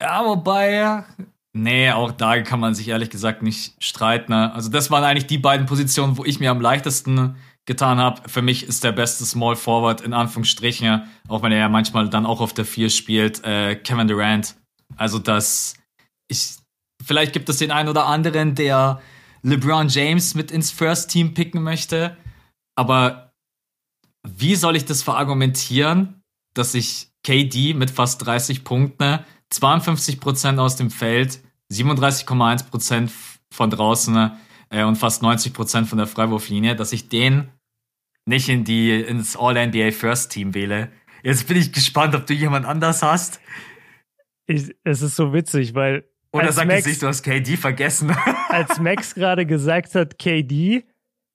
A: ja, wobei, nee, auch da kann man sich ehrlich gesagt nicht streiten. Ne? Also das waren eigentlich die beiden Positionen, wo ich mir am leichtesten getan habe. Für mich ist der beste Small Forward in Anführungsstrichen, auch wenn er ja manchmal dann auch auf der 4 spielt, äh, Kevin Durant. Also das, ich, vielleicht gibt es den einen oder anderen, der LeBron James mit ins First Team picken möchte, aber wie soll ich das verargumentieren, dass ich KD mit fast 30 Punkten, 52% aus dem Feld, 37,1% von draußen äh, und fast 90% von der Freiwurflinie, dass ich den nicht in die, ins All-NBA First Team wähle. Jetzt bin ich gespannt, ob du jemand anders hast.
B: Ich, es ist so witzig, weil.
A: Oder sag Max, nicht, du hast KD vergessen.
B: als Max gerade gesagt hat, KD,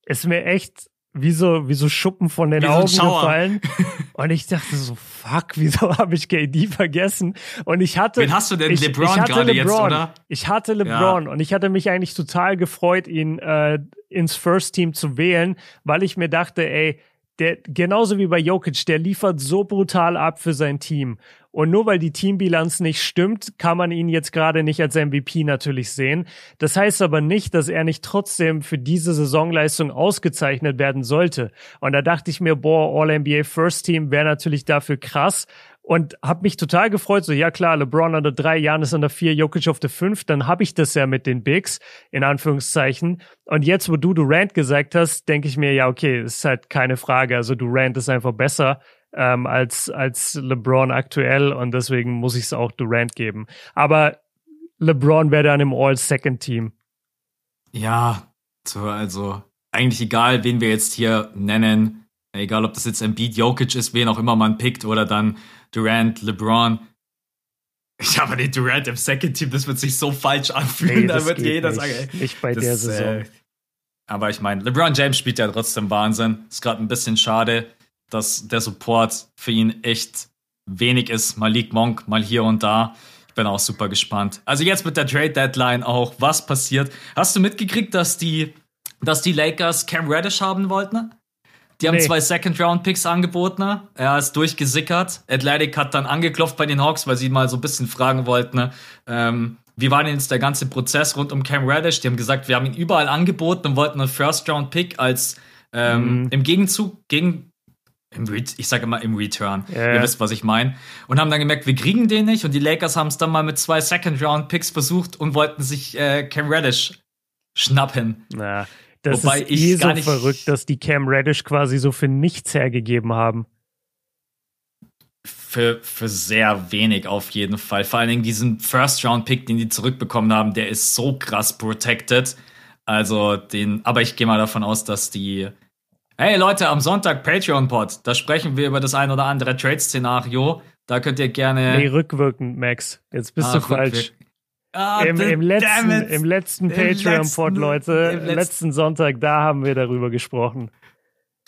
B: ist mir echt wie so, wie so Schuppen von den wie Augen so gefallen. Und ich dachte so, fuck, wieso habe ich KD vergessen? Und ich hatte.
A: Wen hast du denn? Ich, LeBron ich gerade jetzt, oder?
B: Ich hatte LeBron ja. und ich hatte mich eigentlich total gefreut, ihn äh, ins First Team zu wählen, weil ich mir dachte, ey, der, genauso wie bei Jokic, der liefert so brutal ab für sein Team. Und nur weil die Teambilanz nicht stimmt, kann man ihn jetzt gerade nicht als MVP natürlich sehen. Das heißt aber nicht, dass er nicht trotzdem für diese Saisonleistung ausgezeichnet werden sollte. Und da dachte ich mir, boah, All-NBA First Team wäre natürlich dafür krass und habe mich total gefreut. So, ja klar, LeBron an der drei, Janis an der vier, Jokic auf der fünf, dann habe ich das ja mit den Bigs, in Anführungszeichen. Und jetzt, wo du Durant gesagt hast, denke ich mir, ja, okay, ist halt keine Frage. Also Durant ist einfach besser ähm, als, als LeBron aktuell und deswegen muss ich es auch Durant geben. Aber LeBron wäre dann im All-Second-Team.
A: Ja, so, also eigentlich egal, wen wir jetzt hier nennen, egal ob das jetzt Embiid, Jokic ist, wen auch immer man pickt oder dann Durant, LeBron. Ich habe den Durant im Second Team, das wird sich so falsch anfühlen. Nee, da wird jeder
B: nicht.
A: sagen,
B: ey, nicht bei das, der Saison. Äh,
A: aber ich meine, LeBron James spielt ja trotzdem Wahnsinn. Ist gerade ein bisschen schade, dass der Support für ihn echt wenig ist. Malik Monk, mal hier und da. Ich bin auch super gespannt. Also jetzt mit der Trade Deadline auch, was passiert. Hast du mitgekriegt, dass die, dass die Lakers Cam Reddish haben wollten? Die haben nee. zwei Second-Round-Picks angeboten. Er ist durchgesickert. Athletic hat dann angeklopft bei den Hawks, weil sie mal so ein bisschen fragen wollten, ähm, wie war denn jetzt der ganze Prozess rund um Cam Reddish? Die haben gesagt, wir haben ihn überall angeboten und wollten einen First-Round-Pick als ähm, mhm. im Gegenzug, gegen, ich sage immer im Return. Yeah. Ihr wisst, was ich meine. Und haben dann gemerkt, wir kriegen den nicht. Und die Lakers haben es dann mal mit zwei Second-Round-Picks versucht und wollten sich äh, Cam Reddish schnappen.
B: Na, das Wobei ist eh so verrückt, dass die Cam Reddish quasi so für nichts hergegeben haben.
A: Für, für sehr wenig auf jeden Fall. Vor allen Dingen diesen First-Round-Pick, den die zurückbekommen haben, der ist so krass protected. Also den, aber ich gehe mal davon aus, dass die. Hey Leute, am Sonntag Patreon-Pod, da sprechen wir über das ein oder andere Trade-Szenario. Da könnt ihr gerne.
B: Nee, rückwirkend, Max. Jetzt bist ah, du falsch. Ah, Im, im, letzten, im letzten Patreon-Pod, Leute, im letzten, letzten Sonntag, da haben wir darüber gesprochen.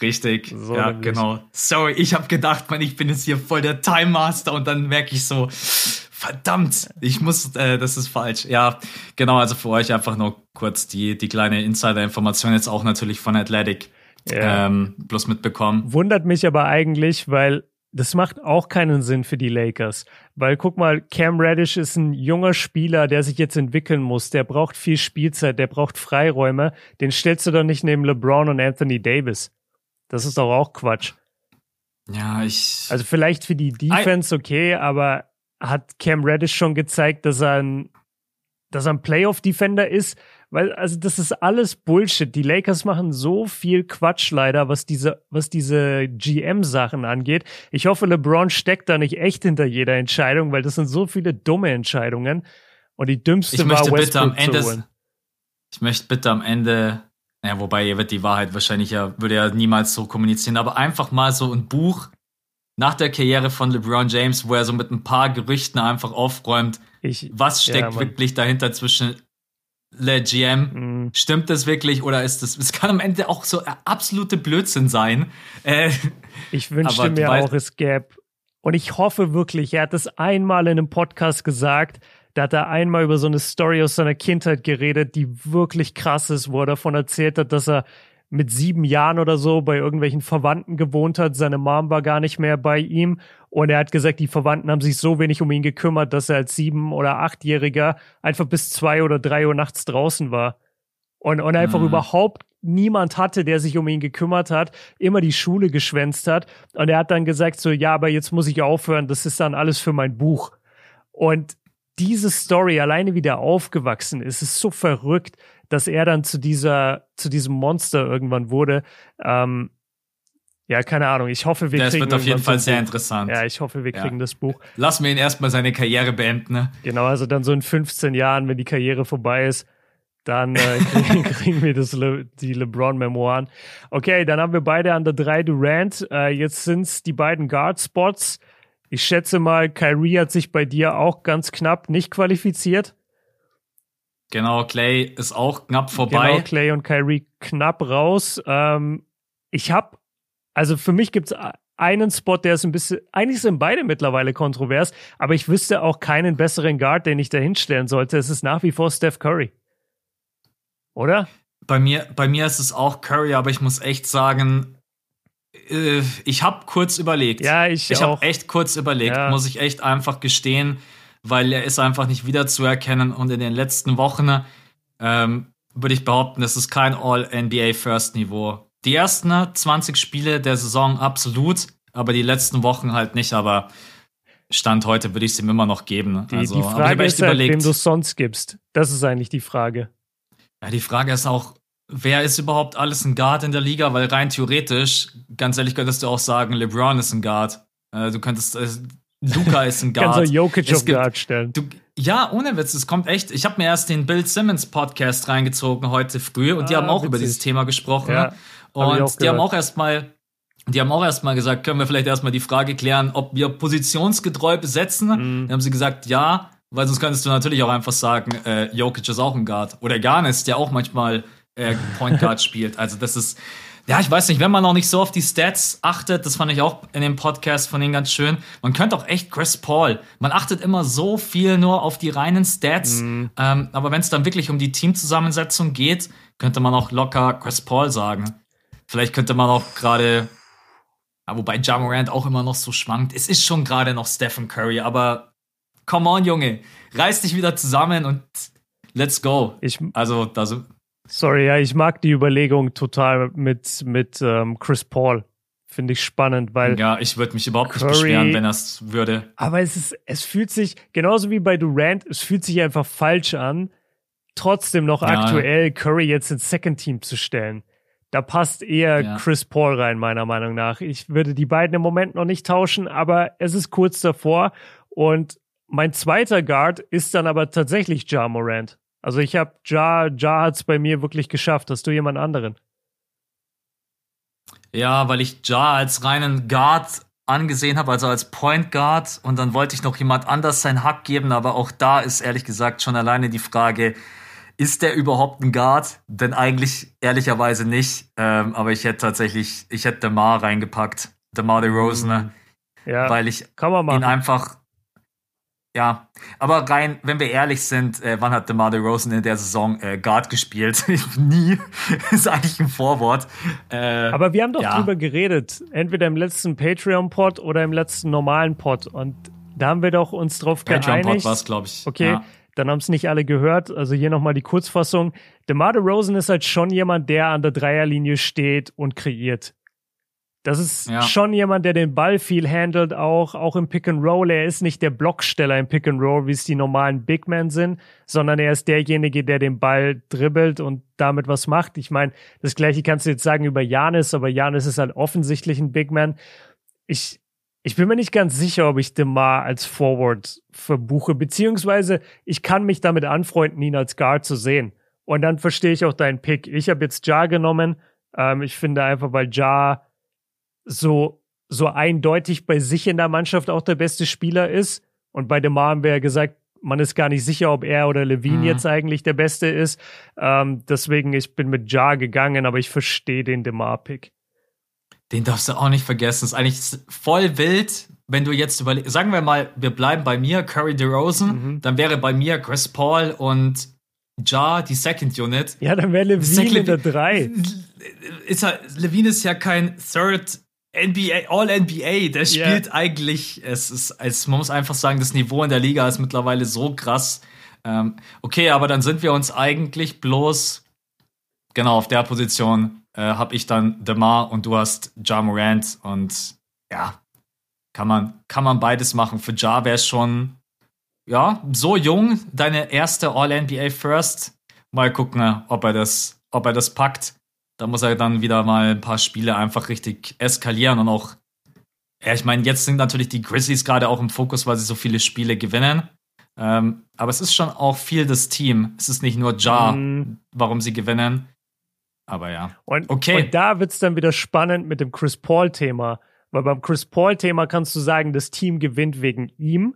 A: Richtig, so ja, nämlich. genau. Sorry, ich habe gedacht, man, ich bin jetzt hier voll der Time Master und dann merke ich so, verdammt, ich muss, äh, das ist falsch. Ja, genau, also für euch einfach nur kurz die, die kleine Insider-Information jetzt auch natürlich von Athletic ja. ähm, bloß mitbekommen.
B: Wundert mich aber eigentlich, weil das macht auch keinen Sinn für die Lakers. Weil guck mal, Cam Reddish ist ein junger Spieler, der sich jetzt entwickeln muss. Der braucht viel Spielzeit, der braucht Freiräume. Den stellst du doch nicht neben LeBron und Anthony Davis. Das ist doch auch Quatsch.
A: Ja, ich.
B: Also vielleicht für die Defense okay, aber hat Cam Reddish schon gezeigt, dass er ein, dass er ein Playoff-Defender ist? Weil, also das ist alles Bullshit. Die Lakers machen so viel Quatsch leider, was diese, was diese GM-Sachen angeht. Ich hoffe, LeBron steckt da nicht echt hinter jeder Entscheidung, weil das sind so viele dumme Entscheidungen. Und die dümmste ich war Westbrook bitte am Ende, zu holen.
A: Ich möchte bitte am Ende, ja, wobei ihr wird die Wahrheit wahrscheinlich ja, würde ja niemals so kommunizieren, aber einfach mal so ein Buch nach der Karriere von LeBron James, wo er so mit ein paar Gerüchten einfach aufräumt, ich, was steckt ja, wirklich dahinter zwischen Le GM, mhm. stimmt das wirklich oder ist das, es kann am Ende auch so absolute Blödsinn sein. Äh,
B: ich wünschte mir auch, es gäbe, und ich hoffe wirklich, er hat das einmal in einem Podcast gesagt, da hat er einmal über so eine Story aus seiner Kindheit geredet, die wirklich krass ist, wo er davon erzählt hat, dass er mit sieben Jahren oder so bei irgendwelchen Verwandten gewohnt hat. Seine Mom war gar nicht mehr bei ihm. Und er hat gesagt, die Verwandten haben sich so wenig um ihn gekümmert, dass er als sieben- oder achtjähriger einfach bis zwei oder drei Uhr nachts draußen war. Und, und einfach mhm. überhaupt niemand hatte, der sich um ihn gekümmert hat, immer die Schule geschwänzt hat. Und er hat dann gesagt so, ja, aber jetzt muss ich aufhören, das ist dann alles für mein Buch. Und diese Story, alleine wie der aufgewachsen ist, ist so verrückt, dass er dann zu dieser, zu diesem Monster irgendwann wurde. Ähm, ja, keine Ahnung. Ich hoffe, wir
A: das
B: kriegen.
A: Das wird auf jeden Fall sehr interessant.
B: Ja, ich hoffe, wir kriegen ja. das Buch.
A: Lassen wir ihn erstmal seine Karriere beenden. Ne?
B: Genau, also dann so in 15 Jahren, wenn die Karriere vorbei ist, dann äh, kriegen, kriegen, wir das Le die LeBron-Memoiren. Okay, dann haben wir beide an der 3 Durant. Äh, jetzt sind es die beiden Guard-Spots. Ich schätze mal, Kyrie hat sich bei dir auch ganz knapp nicht qualifiziert.
A: Genau, Clay ist auch knapp vorbei.
B: Genau, Clay und Kyrie knapp raus. Ähm, ich habe, also für mich gibt es einen Spot, der ist ein bisschen, eigentlich sind beide mittlerweile kontrovers, aber ich wüsste auch keinen besseren Guard, den ich da hinstellen sollte. Es ist nach wie vor Steph Curry. Oder?
A: Bei mir, bei mir ist es auch Curry, aber ich muss echt sagen, äh, ich habe kurz überlegt.
B: Ja, ich,
A: ich habe echt kurz überlegt, ja. muss ich echt einfach gestehen, weil er ist einfach nicht wiederzuerkennen und in den letzten Wochen ähm, würde ich behaupten, das ist kein All-NBA First Niveau. Die ersten 20 Spiele der Saison absolut, aber die letzten Wochen halt nicht, aber Stand heute würde ich es ihm immer noch geben.
B: Die, also, die Frage ist halt, wem du sonst gibst. Das ist eigentlich die Frage.
A: Ja, die Frage ist auch, wer ist überhaupt alles ein Guard in der Liga? Weil rein theoretisch, ganz ehrlich, könntest du auch sagen, LeBron ist ein Guard. Äh, du könntest, äh, Luca ist ein Guard.
B: Kannst du Jokic auf Guard stellen.
A: Du, ja, ohne Witz, es kommt echt. Ich habe mir erst den Bill Simmons Podcast reingezogen heute früh und ah, die haben auch witzig. über dieses Thema gesprochen. Ja, und die haben auch erstmal die haben auch erstmal gesagt, können wir vielleicht erstmal die Frage klären, ob wir positionsgetreu besetzen. Mhm. Dann haben sie gesagt, ja, weil sonst könntest du natürlich auch einfach sagen, äh, Jokic ist auch ein Guard. Oder Garnis, der auch manchmal äh, Point Guard spielt. Also das ist, ja, ich weiß nicht, wenn man noch nicht so auf die Stats achtet, das fand ich auch in dem Podcast von denen ganz schön. Man könnte auch echt Chris Paul. Man achtet immer so viel nur auf die reinen Stats. Mhm. Ähm, aber wenn es dann wirklich um die Teamzusammensetzung geht, könnte man auch locker Chris Paul sagen. Vielleicht könnte man auch gerade, ja, wobei Jamorant auch immer noch so schwankt. Es ist schon gerade noch Stephen Curry, aber come on, Junge, reiß dich wieder zusammen und let's go.
B: Ich, also, da sind Sorry, ja, ich mag die Überlegung total mit, mit ähm, Chris Paul. Finde ich spannend, weil.
A: Ja, ich würde mich überhaupt Curry, nicht beschweren, wenn er es würde.
B: Aber es ist, es fühlt sich, genauso wie bei Durant, es fühlt sich einfach falsch an, trotzdem noch ja. aktuell Curry jetzt ins Second Team zu stellen. Da passt eher ja. Chris Paul rein, meiner Meinung nach. Ich würde die beiden im Moment noch nicht tauschen, aber es ist kurz davor. Und mein zweiter Guard ist dann aber tatsächlich Ja Morant. Also ich habe Ja, Ja hat es bei mir wirklich geschafft. Hast du jemand anderen?
A: Ja, weil ich Ja als reinen Guard angesehen habe, also als Point Guard und dann wollte ich noch jemand anders seinen Hack geben, aber auch da ist ehrlich gesagt schon alleine die Frage, ist der überhaupt ein Guard? Denn eigentlich ehrlicherweise nicht, ähm, aber ich hätte tatsächlich, ich hätte Demar reingepackt, Demar DeRozan, mhm. ja, weil ich ihn einfach ja, aber rein, wenn wir ehrlich sind, äh, wann hat DeMar DeRozan in der Saison äh, Guard gespielt? Nie. ist eigentlich ein Vorwort.
B: Äh, aber wir haben doch ja. drüber geredet. Entweder im letzten Patreon-Pod oder im letzten normalen Pod. Und da haben wir doch uns drauf Patreon geeinigt. Patreon-Pod
A: war es, glaube ich.
B: Okay. Ja. Dann haben es nicht alle gehört. Also hier nochmal die Kurzfassung. DeMar DeRozan ist halt schon jemand, der an der Dreierlinie steht und kreiert. Das ist ja. schon jemand, der den Ball viel handelt, auch, auch im Pick and Roll. Er ist nicht der Blocksteller im Pick and Roll, wie es die normalen Big Men sind, sondern er ist derjenige, der den Ball dribbelt und damit was macht. Ich meine, das gleiche kannst du jetzt sagen über Janis, aber Janis ist halt offensichtlich ein Big Man. Ich, ich bin mir nicht ganz sicher, ob ich Demar als Forward verbuche, beziehungsweise ich kann mich damit anfreunden, ihn als Guard zu sehen. Und dann verstehe ich auch deinen Pick. Ich habe jetzt Ja genommen. Ähm, ich finde einfach, weil Ja so, so eindeutig bei sich in der Mannschaft auch der beste Spieler ist. Und bei Demar haben wir ja gesagt, man ist gar nicht sicher, ob er oder Levine mhm. jetzt eigentlich der Beste ist. Ähm, deswegen, ich bin mit Ja gegangen, aber ich verstehe den DeMar-Pick.
A: Den darfst du auch nicht vergessen. Ist eigentlich voll wild, wenn du jetzt überlegst. Sagen wir mal, wir bleiben bei mir, Curry DeRozan, mhm. dann wäre bei mir Chris Paul und Ja die Second Unit.
B: Ja, dann wäre Levine in der 3.
A: Ist halt, Levine ist ja kein Third NBA, All-NBA, der spielt yeah. eigentlich, es ist, es, man muss einfach sagen, das Niveau in der Liga ist mittlerweile so krass. Ähm, okay, aber dann sind wir uns eigentlich bloß, genau, auf der Position äh, habe ich dann DeMar und du hast Ja Morant und ja, kann man, kann man beides machen. Für Ja wäre es schon, ja, so jung, deine erste All-NBA First. Mal gucken, ob er das, ob er das packt da muss er dann wieder mal ein paar Spiele einfach richtig eskalieren und auch, ja, ich meine, jetzt sind natürlich die Grizzlies gerade auch im Fokus, weil sie so viele Spiele gewinnen. Ähm, aber es ist schon auch viel das Team. Es ist nicht nur Ja, mhm. warum sie gewinnen. Aber ja.
B: Und, okay. Und da wird es dann wieder spannend mit dem Chris Paul-Thema. Weil beim Chris Paul-Thema kannst du sagen, das Team gewinnt wegen ihm.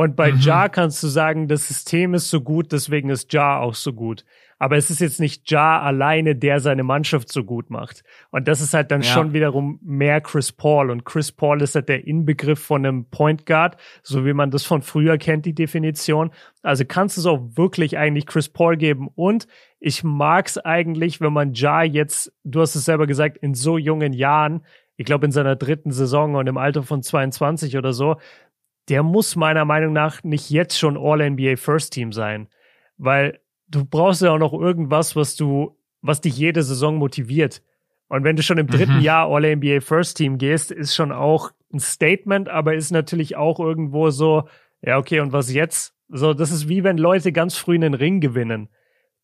B: Und bei mhm. Ja kannst du sagen, das System ist so gut, deswegen ist Ja auch so gut. Aber es ist jetzt nicht Ja alleine, der seine Mannschaft so gut macht. Und das ist halt dann ja. schon wiederum mehr Chris Paul. Und Chris Paul ist halt der Inbegriff von einem Point Guard, so wie man das von früher kennt, die Definition. Also kannst du es auch wirklich eigentlich Chris Paul geben. Und ich mag es eigentlich, wenn man Ja jetzt, du hast es selber gesagt, in so jungen Jahren, ich glaube in seiner dritten Saison und im Alter von 22 oder so, der muss meiner Meinung nach nicht jetzt schon All-NBA First Team sein. Weil du brauchst ja auch noch irgendwas, was du, was dich jede Saison motiviert. Und wenn du schon im dritten mhm. Jahr All-NBA First Team gehst, ist schon auch ein Statement, aber ist natürlich auch irgendwo so, ja, okay, und was jetzt? So, das ist wie wenn Leute ganz früh einen Ring gewinnen.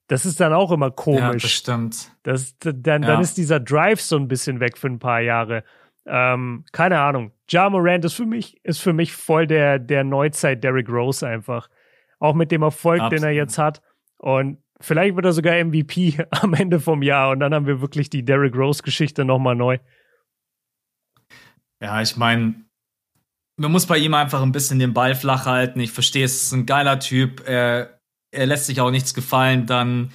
B: Das ist dann auch immer komisch. Ja, das
A: stimmt.
B: Das, dann, ja. dann ist dieser Drive so ein bisschen weg für ein paar Jahre. Ähm, keine Ahnung. Ja Morant ist für mich, ist für mich voll der, der Neuzeit Derrick Rose einfach. Auch mit dem Erfolg, Absolut. den er jetzt hat. Und vielleicht wird er sogar MVP am Ende vom Jahr und dann haben wir wirklich die Derrick Rose-Geschichte nochmal neu.
A: Ja, ich meine, man muss bei ihm einfach ein bisschen den Ball flach halten. Ich verstehe, es ist ein geiler Typ. Er, er lässt sich auch nichts gefallen. Dann,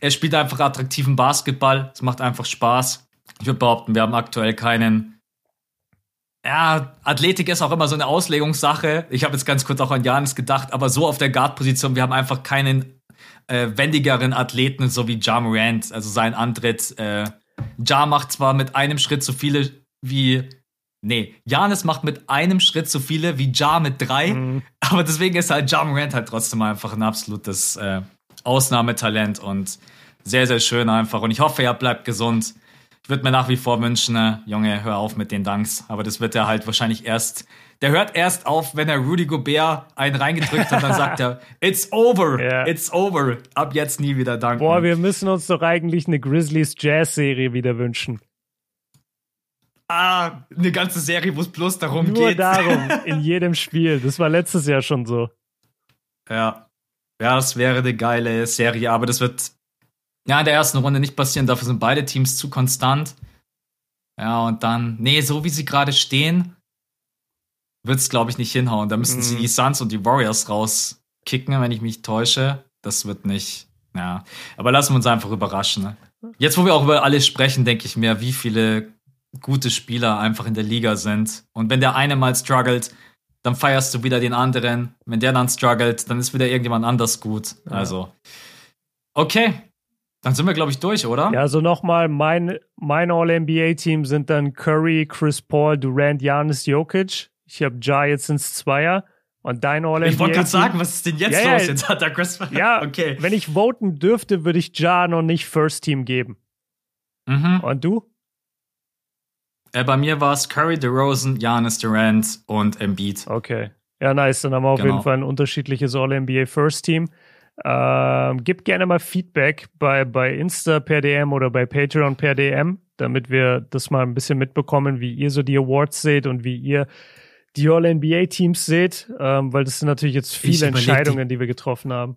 A: er spielt einfach attraktiven Basketball. Es macht einfach Spaß. Ich würde behaupten, wir haben aktuell keinen ja, Athletik ist auch immer so eine Auslegungssache. Ich habe jetzt ganz kurz auch an Janis gedacht, aber so auf der Guard-Position, wir haben einfach keinen äh, wendigeren Athleten, so wie Ja Morant, also sein Antritt. Äh, ja macht zwar mit einem Schritt so viele wie. Nee, Janis macht mit einem Schritt so viele wie Ja mit drei, mhm. aber deswegen ist halt Ja Morant halt trotzdem einfach ein absolutes äh, Ausnahmetalent und sehr, sehr schön einfach. Und ich hoffe, er bleibt gesund würde mir nach wie vor wünschen, ne, Junge, hör auf mit den Danks. Aber das wird er halt wahrscheinlich erst. Der hört erst auf, wenn er Rudy Gobert einen reingedrückt hat, dann sagt er, it's over, yeah. it's over. Ab jetzt nie wieder danken.
B: Boah, wir müssen uns doch eigentlich eine Grizzlies Jazz-Serie wieder wünschen.
A: Ah, eine ganze Serie, wo es bloß darum
B: Nur
A: geht. Nur
B: darum, in jedem Spiel. Das war letztes Jahr schon so.
A: Ja. Ja, das wäre eine geile Serie, aber das wird ja, in der ersten Runde nicht passieren, dafür sind beide Teams zu konstant. Ja, und dann, nee, so wie sie gerade stehen, wird es, glaube ich, nicht hinhauen. Da müssen mm. sie mhm. die Suns und die Warriors rauskicken, wenn ich mich täusche. Das wird nicht, ja. Aber lassen wir uns einfach überraschen. Ne? Jetzt, wo wir auch über alles sprechen, denke ich mir, wie viele gute Spieler einfach in der Liga sind. Und wenn der eine mal struggelt, dann feierst du wieder den anderen. Wenn der dann struggelt, dann ist wieder irgendjemand anders gut. Ja. Also, okay, dann sind wir, glaube ich, durch, oder?
B: Ja, also nochmal, mein, mein All-NBA-Team sind dann Curry, Chris Paul, Durant, Janis, Jokic. Ich habe Ja jetzt ins Zweier. Und dein All-NBA.
A: Ich wollte gerade sagen, was ist denn jetzt ja, los? Ja, jetzt hat er Chris.
B: Ja, okay. Wenn ich voten dürfte, würde ich Ja noch nicht First Team geben. Mhm. Und du?
A: Äh, bei mir war es Curry, DeRozan, Janis, Durant und Embiid.
B: Okay. Ja, nice. Dann haben wir auf genau. jeden Fall ein unterschiedliches All-NBA First Team. Ähm, gebt gerne mal Feedback bei, bei Insta per DM oder bei Patreon per DM, damit wir das mal ein bisschen mitbekommen, wie ihr so die Awards seht und wie ihr die All-NBA-Teams seht, ähm, weil das sind natürlich jetzt viele Entscheidungen, die, die wir getroffen haben.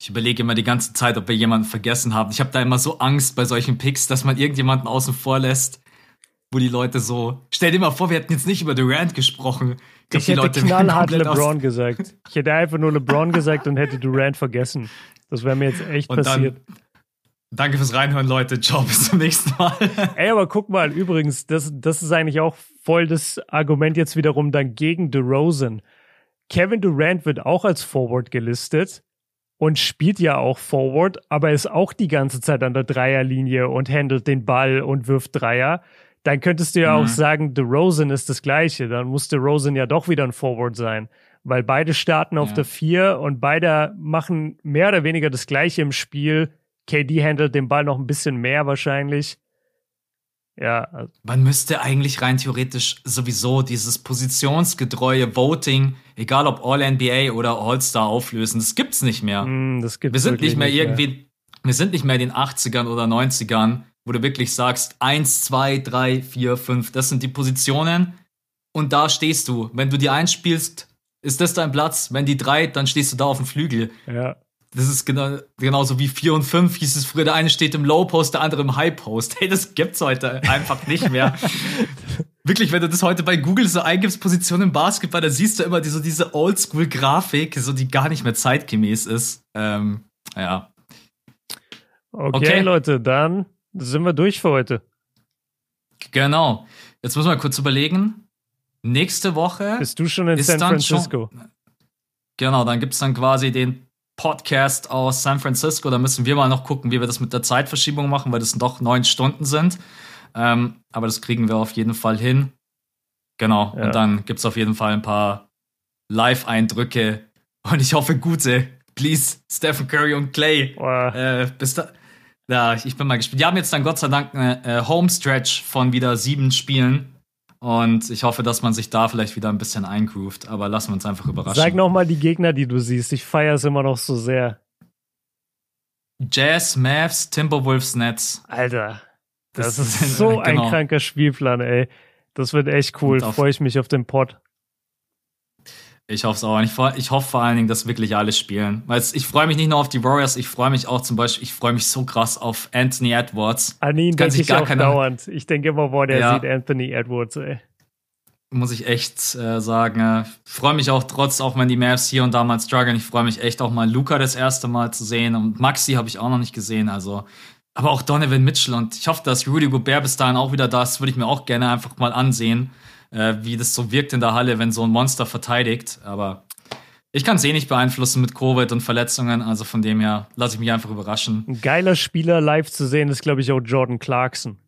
A: Ich überlege immer die ganze Zeit, ob wir jemanden vergessen haben. Ich habe da immer so Angst bei solchen Picks, dass man irgendjemanden außen vor lässt, wo die Leute so. Stell dir mal vor, wir hätten jetzt nicht über Durant gesprochen. Glaub,
B: ich hätte knallhart LeBron gesagt. Ich hätte einfach nur LeBron gesagt und hätte Durant vergessen. Das wäre mir jetzt echt und passiert.
A: Dann, danke fürs Reinhören, Leute. Ciao, bis zum nächsten Mal.
B: Ey, aber guck mal, übrigens, das, das ist eigentlich auch voll das Argument jetzt wiederum dann gegen DeRozan. Kevin Durant wird auch als Forward gelistet und spielt ja auch Forward, aber ist auch die ganze Zeit an der Dreierlinie und handelt den Ball und wirft Dreier. Dann könntest du ja mhm. auch sagen, DeRozan ist das Gleiche. Dann muss DeRozan ja doch wieder ein Forward sein, weil beide starten auf ja. der Vier und beide machen mehr oder weniger das Gleiche im Spiel. KD handelt den Ball noch ein bisschen mehr wahrscheinlich. Ja.
A: Man müsste eigentlich rein theoretisch sowieso dieses positionsgetreue Voting, egal ob All-NBA oder All-Star auflösen. Das gibt's nicht mehr.
B: Mm, das gibt's
A: wir sind nicht mehr irgendwie,
B: mehr.
A: wir sind nicht mehr in den 80ern oder 90ern, wo du wirklich sagst, eins, zwei, drei, vier, fünf, das sind die Positionen und da stehst du. Wenn du die einspielst, ist das dein Platz. Wenn die drei, dann stehst du da auf dem Flügel.
B: Ja.
A: Das ist genau, genauso wie 4 und 5 hieß es früher. Der eine steht im Low Post, der andere im High Post. Hey, das gibt's heute einfach nicht mehr. Wirklich, wenn du das heute bei Google so eingibst, Position im Basketball, dann siehst du immer die, so diese Oldschool-Grafik, so die gar nicht mehr zeitgemäß ist. Ähm, ja.
B: Okay, okay, Leute, dann sind wir durch für heute.
A: Genau. Jetzt muss man kurz überlegen. Nächste Woche.
B: Bist du schon in San Francisco?
A: Schon, genau, dann gibt's dann quasi den Podcast aus San Francisco. Da müssen wir mal noch gucken, wie wir das mit der Zeitverschiebung machen, weil das doch neun Stunden sind. Ähm, aber das kriegen wir auf jeden Fall hin. Genau. Ja. Und dann gibt es auf jeden Fall ein paar Live-Eindrücke. Und ich hoffe, gute. Please, Stephen Curry und Clay. Äh, bis da. Ja, ich bin mal gespannt. Die haben jetzt dann Gott sei Dank eine äh, Homestretch von wieder sieben Spielen. Und ich hoffe, dass man sich da vielleicht wieder ein bisschen eingroovt. Aber lassen wir uns einfach überraschen.
B: Sag nochmal die Gegner, die du siehst. Ich feiere es immer noch so sehr.
A: Jazz, Mavs, Timberwolves, Nets.
B: Alter, das, das ist so ein genau. kranker Spielplan, ey. Das wird echt cool. Freue ich mich auf den Pod.
A: Ich hoffe es auch. Ich, ich, hoffe vor allen Dingen, dass wirklich alle spielen. Weil ich freue mich nicht nur auf die Warriors, ich freue mich auch zum Beispiel, ich freue mich so krass auf Anthony Edwards.
B: An ihn denke ich auch keine, dauernd. Ich denke immer, boah, der ja, sieht Anthony Edwards, ey.
A: Muss ich echt äh, sagen. Äh, freue mich auch trotz, auch wenn die Mavs hier und da mal strugglen, ich freue mich echt auch mal Luca das erste Mal zu sehen. Und Maxi habe ich auch noch nicht gesehen. Also, aber auch Donovan Mitchell. Und ich hoffe, dass Rudy Gobert bis dahin auch wieder da ist. Würde ich mir auch gerne einfach mal ansehen äh, wie das so wirkt in der Halle, wenn so ein Monster verteidigt. Aber ich kann es eh nicht beeinflussen mit Covid und Verletzungen, also von dem her lasse ich mich einfach überraschen.
B: Ein geiler Spieler live zu sehen ist, glaube ich, auch Jordan Clarkson.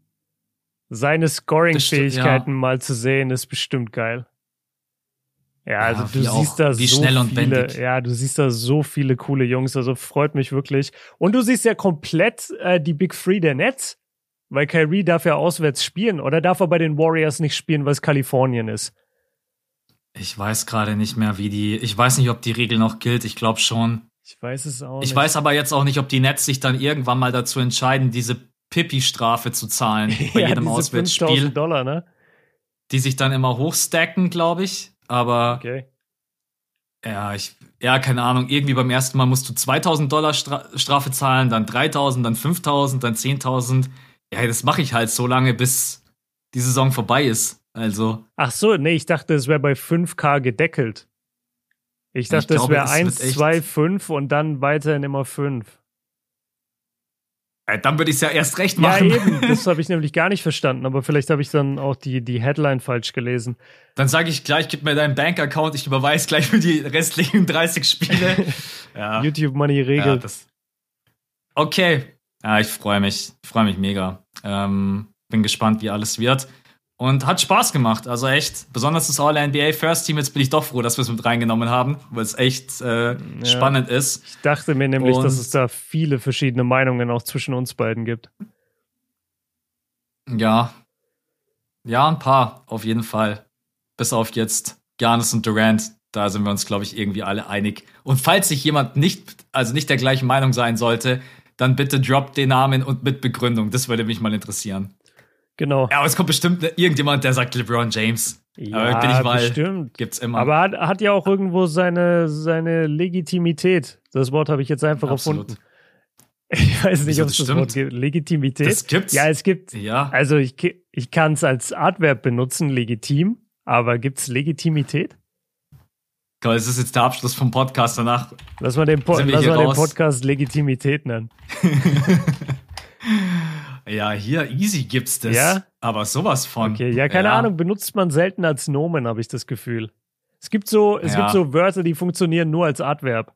B: Seine Scoring-Fähigkeiten ja. mal zu sehen, ist bestimmt geil. Ja, also ja, du siehst da so viele, ja, du siehst da so viele coole Jungs, also freut mich wirklich. Und du siehst ja komplett äh, die Big Three der Nets. Weil Kyrie darf ja auswärts spielen oder darf er bei den Warriors nicht spielen, weil es Kalifornien ist?
A: Ich weiß gerade nicht mehr, wie die. Ich weiß nicht, ob die Regel noch gilt. Ich glaube schon.
B: Ich weiß es auch
A: nicht. Ich weiß aber jetzt auch nicht, ob die Nets sich dann irgendwann mal dazu entscheiden, diese Pippi-Strafe zu zahlen bei ja, jedem Auswärtsspiel.
B: Dollar, ne?
A: Die sich dann immer hochstacken, glaube ich. Aber.
B: Okay.
A: Ja, ich, ja, keine Ahnung. Irgendwie beim ersten Mal musst du 2000 Dollar Stra Strafe zahlen, dann 3000, dann 5000, dann 10.000 ja, das mache ich halt so lange, bis die Saison vorbei ist. Also.
B: Ach so, nee, ich dachte, es wäre bei 5K gedeckelt. Ich dachte, es wäre 1, 2, 5 und dann weiterhin immer 5.
A: Ja, dann würde ich es ja erst recht machen.
B: Ja, eben. Das habe ich nämlich gar nicht verstanden, aber vielleicht habe ich dann auch die, die Headline falsch gelesen.
A: Dann sage ich gleich, gib mir deinen Bank-Account, ich überweise gleich für die restlichen 30 Spiele.
B: ja. YouTube Money regelt. Ja,
A: okay, ja, ich freue mich. Ich freue mich mega. Ähm, bin gespannt, wie alles wird. Und hat Spaß gemacht. Also echt, besonders das All-NBA First Team. Jetzt bin ich doch froh, dass wir es mit reingenommen haben, weil es echt äh, ja. spannend ist.
B: Ich dachte mir nämlich, Und dass es da viele verschiedene Meinungen auch zwischen uns beiden gibt.
A: Ja. Ja, ein paar, auf jeden Fall. Bis auf jetzt Giannis und Durant. Da sind wir uns, glaube ich, irgendwie alle einig. Und falls sich jemand nicht, also nicht der gleichen Meinung sein sollte, dann bitte drop den Namen und mit Begründung. Das würde mich mal interessieren.
B: Genau.
A: Ja, aber es kommt bestimmt irgendjemand, der sagt LeBron James.
B: Ja, aber bin ich mal, bestimmt.
A: Gibt's immer.
B: Aber hat, hat ja auch irgendwo seine, seine Legitimität. Das Wort habe ich jetzt einfach Absolut. erfunden. Ich weiß nicht, ob es das Wort gibt. Legitimität.
A: Das gibt's.
B: Ja, es gibt.
A: Ja.
B: Also ich, ich kann es als Adverb benutzen, legitim, aber gibt es Legitimität?
A: Glaube, es ist jetzt der Abschluss vom Podcast. Danach
B: lass mal den, po lass mal den
A: raus.
B: Podcast Legitimität nennen.
A: Ja, hier easy gibt's das.
B: Ja?
A: Aber sowas von.
B: Okay, ja, keine Ahnung, benutzt man selten als Nomen, habe ich das Gefühl. Es gibt so, es
A: Ja.
B: gibt so Wörter, die funktionieren nur als Adverb.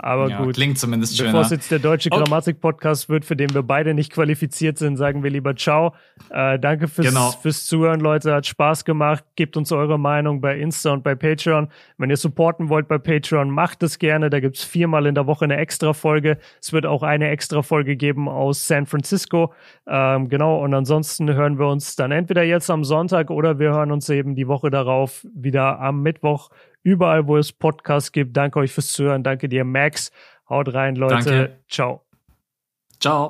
B: Aber
A: Ja,
B: gut.
A: klingt zumindest
B: Bevor es jetzt der deutsche
A: Okay.
B: Grammatik-Podcast wird, für den wir beide nicht qualifiziert sind, sagen wir lieber Ciao. Äh, danke fürs,
A: Genau.
B: fürs Zuhören, Leute. Hat Spaß gemacht. Gebt uns eure Meinung bei Insta und bei Patreon. Wenn ihr supporten wollt bei Patreon, macht es gerne. Da gibt's viermal in der Woche eine Extra-Folge. Es wird auch eine Extra-Folge geben aus San Francisco. Ähm, genau. Und ansonsten hören wir uns dann entweder jetzt am Sonntag oder wir hören uns eben die Woche darauf wieder am Mittwoch. Überall, wo es Podcasts gibt. Danke euch fürs Zuhören. Danke dir, Max. Haut rein, Leute.
A: Danke.
B: Ciao.
A: Ciao.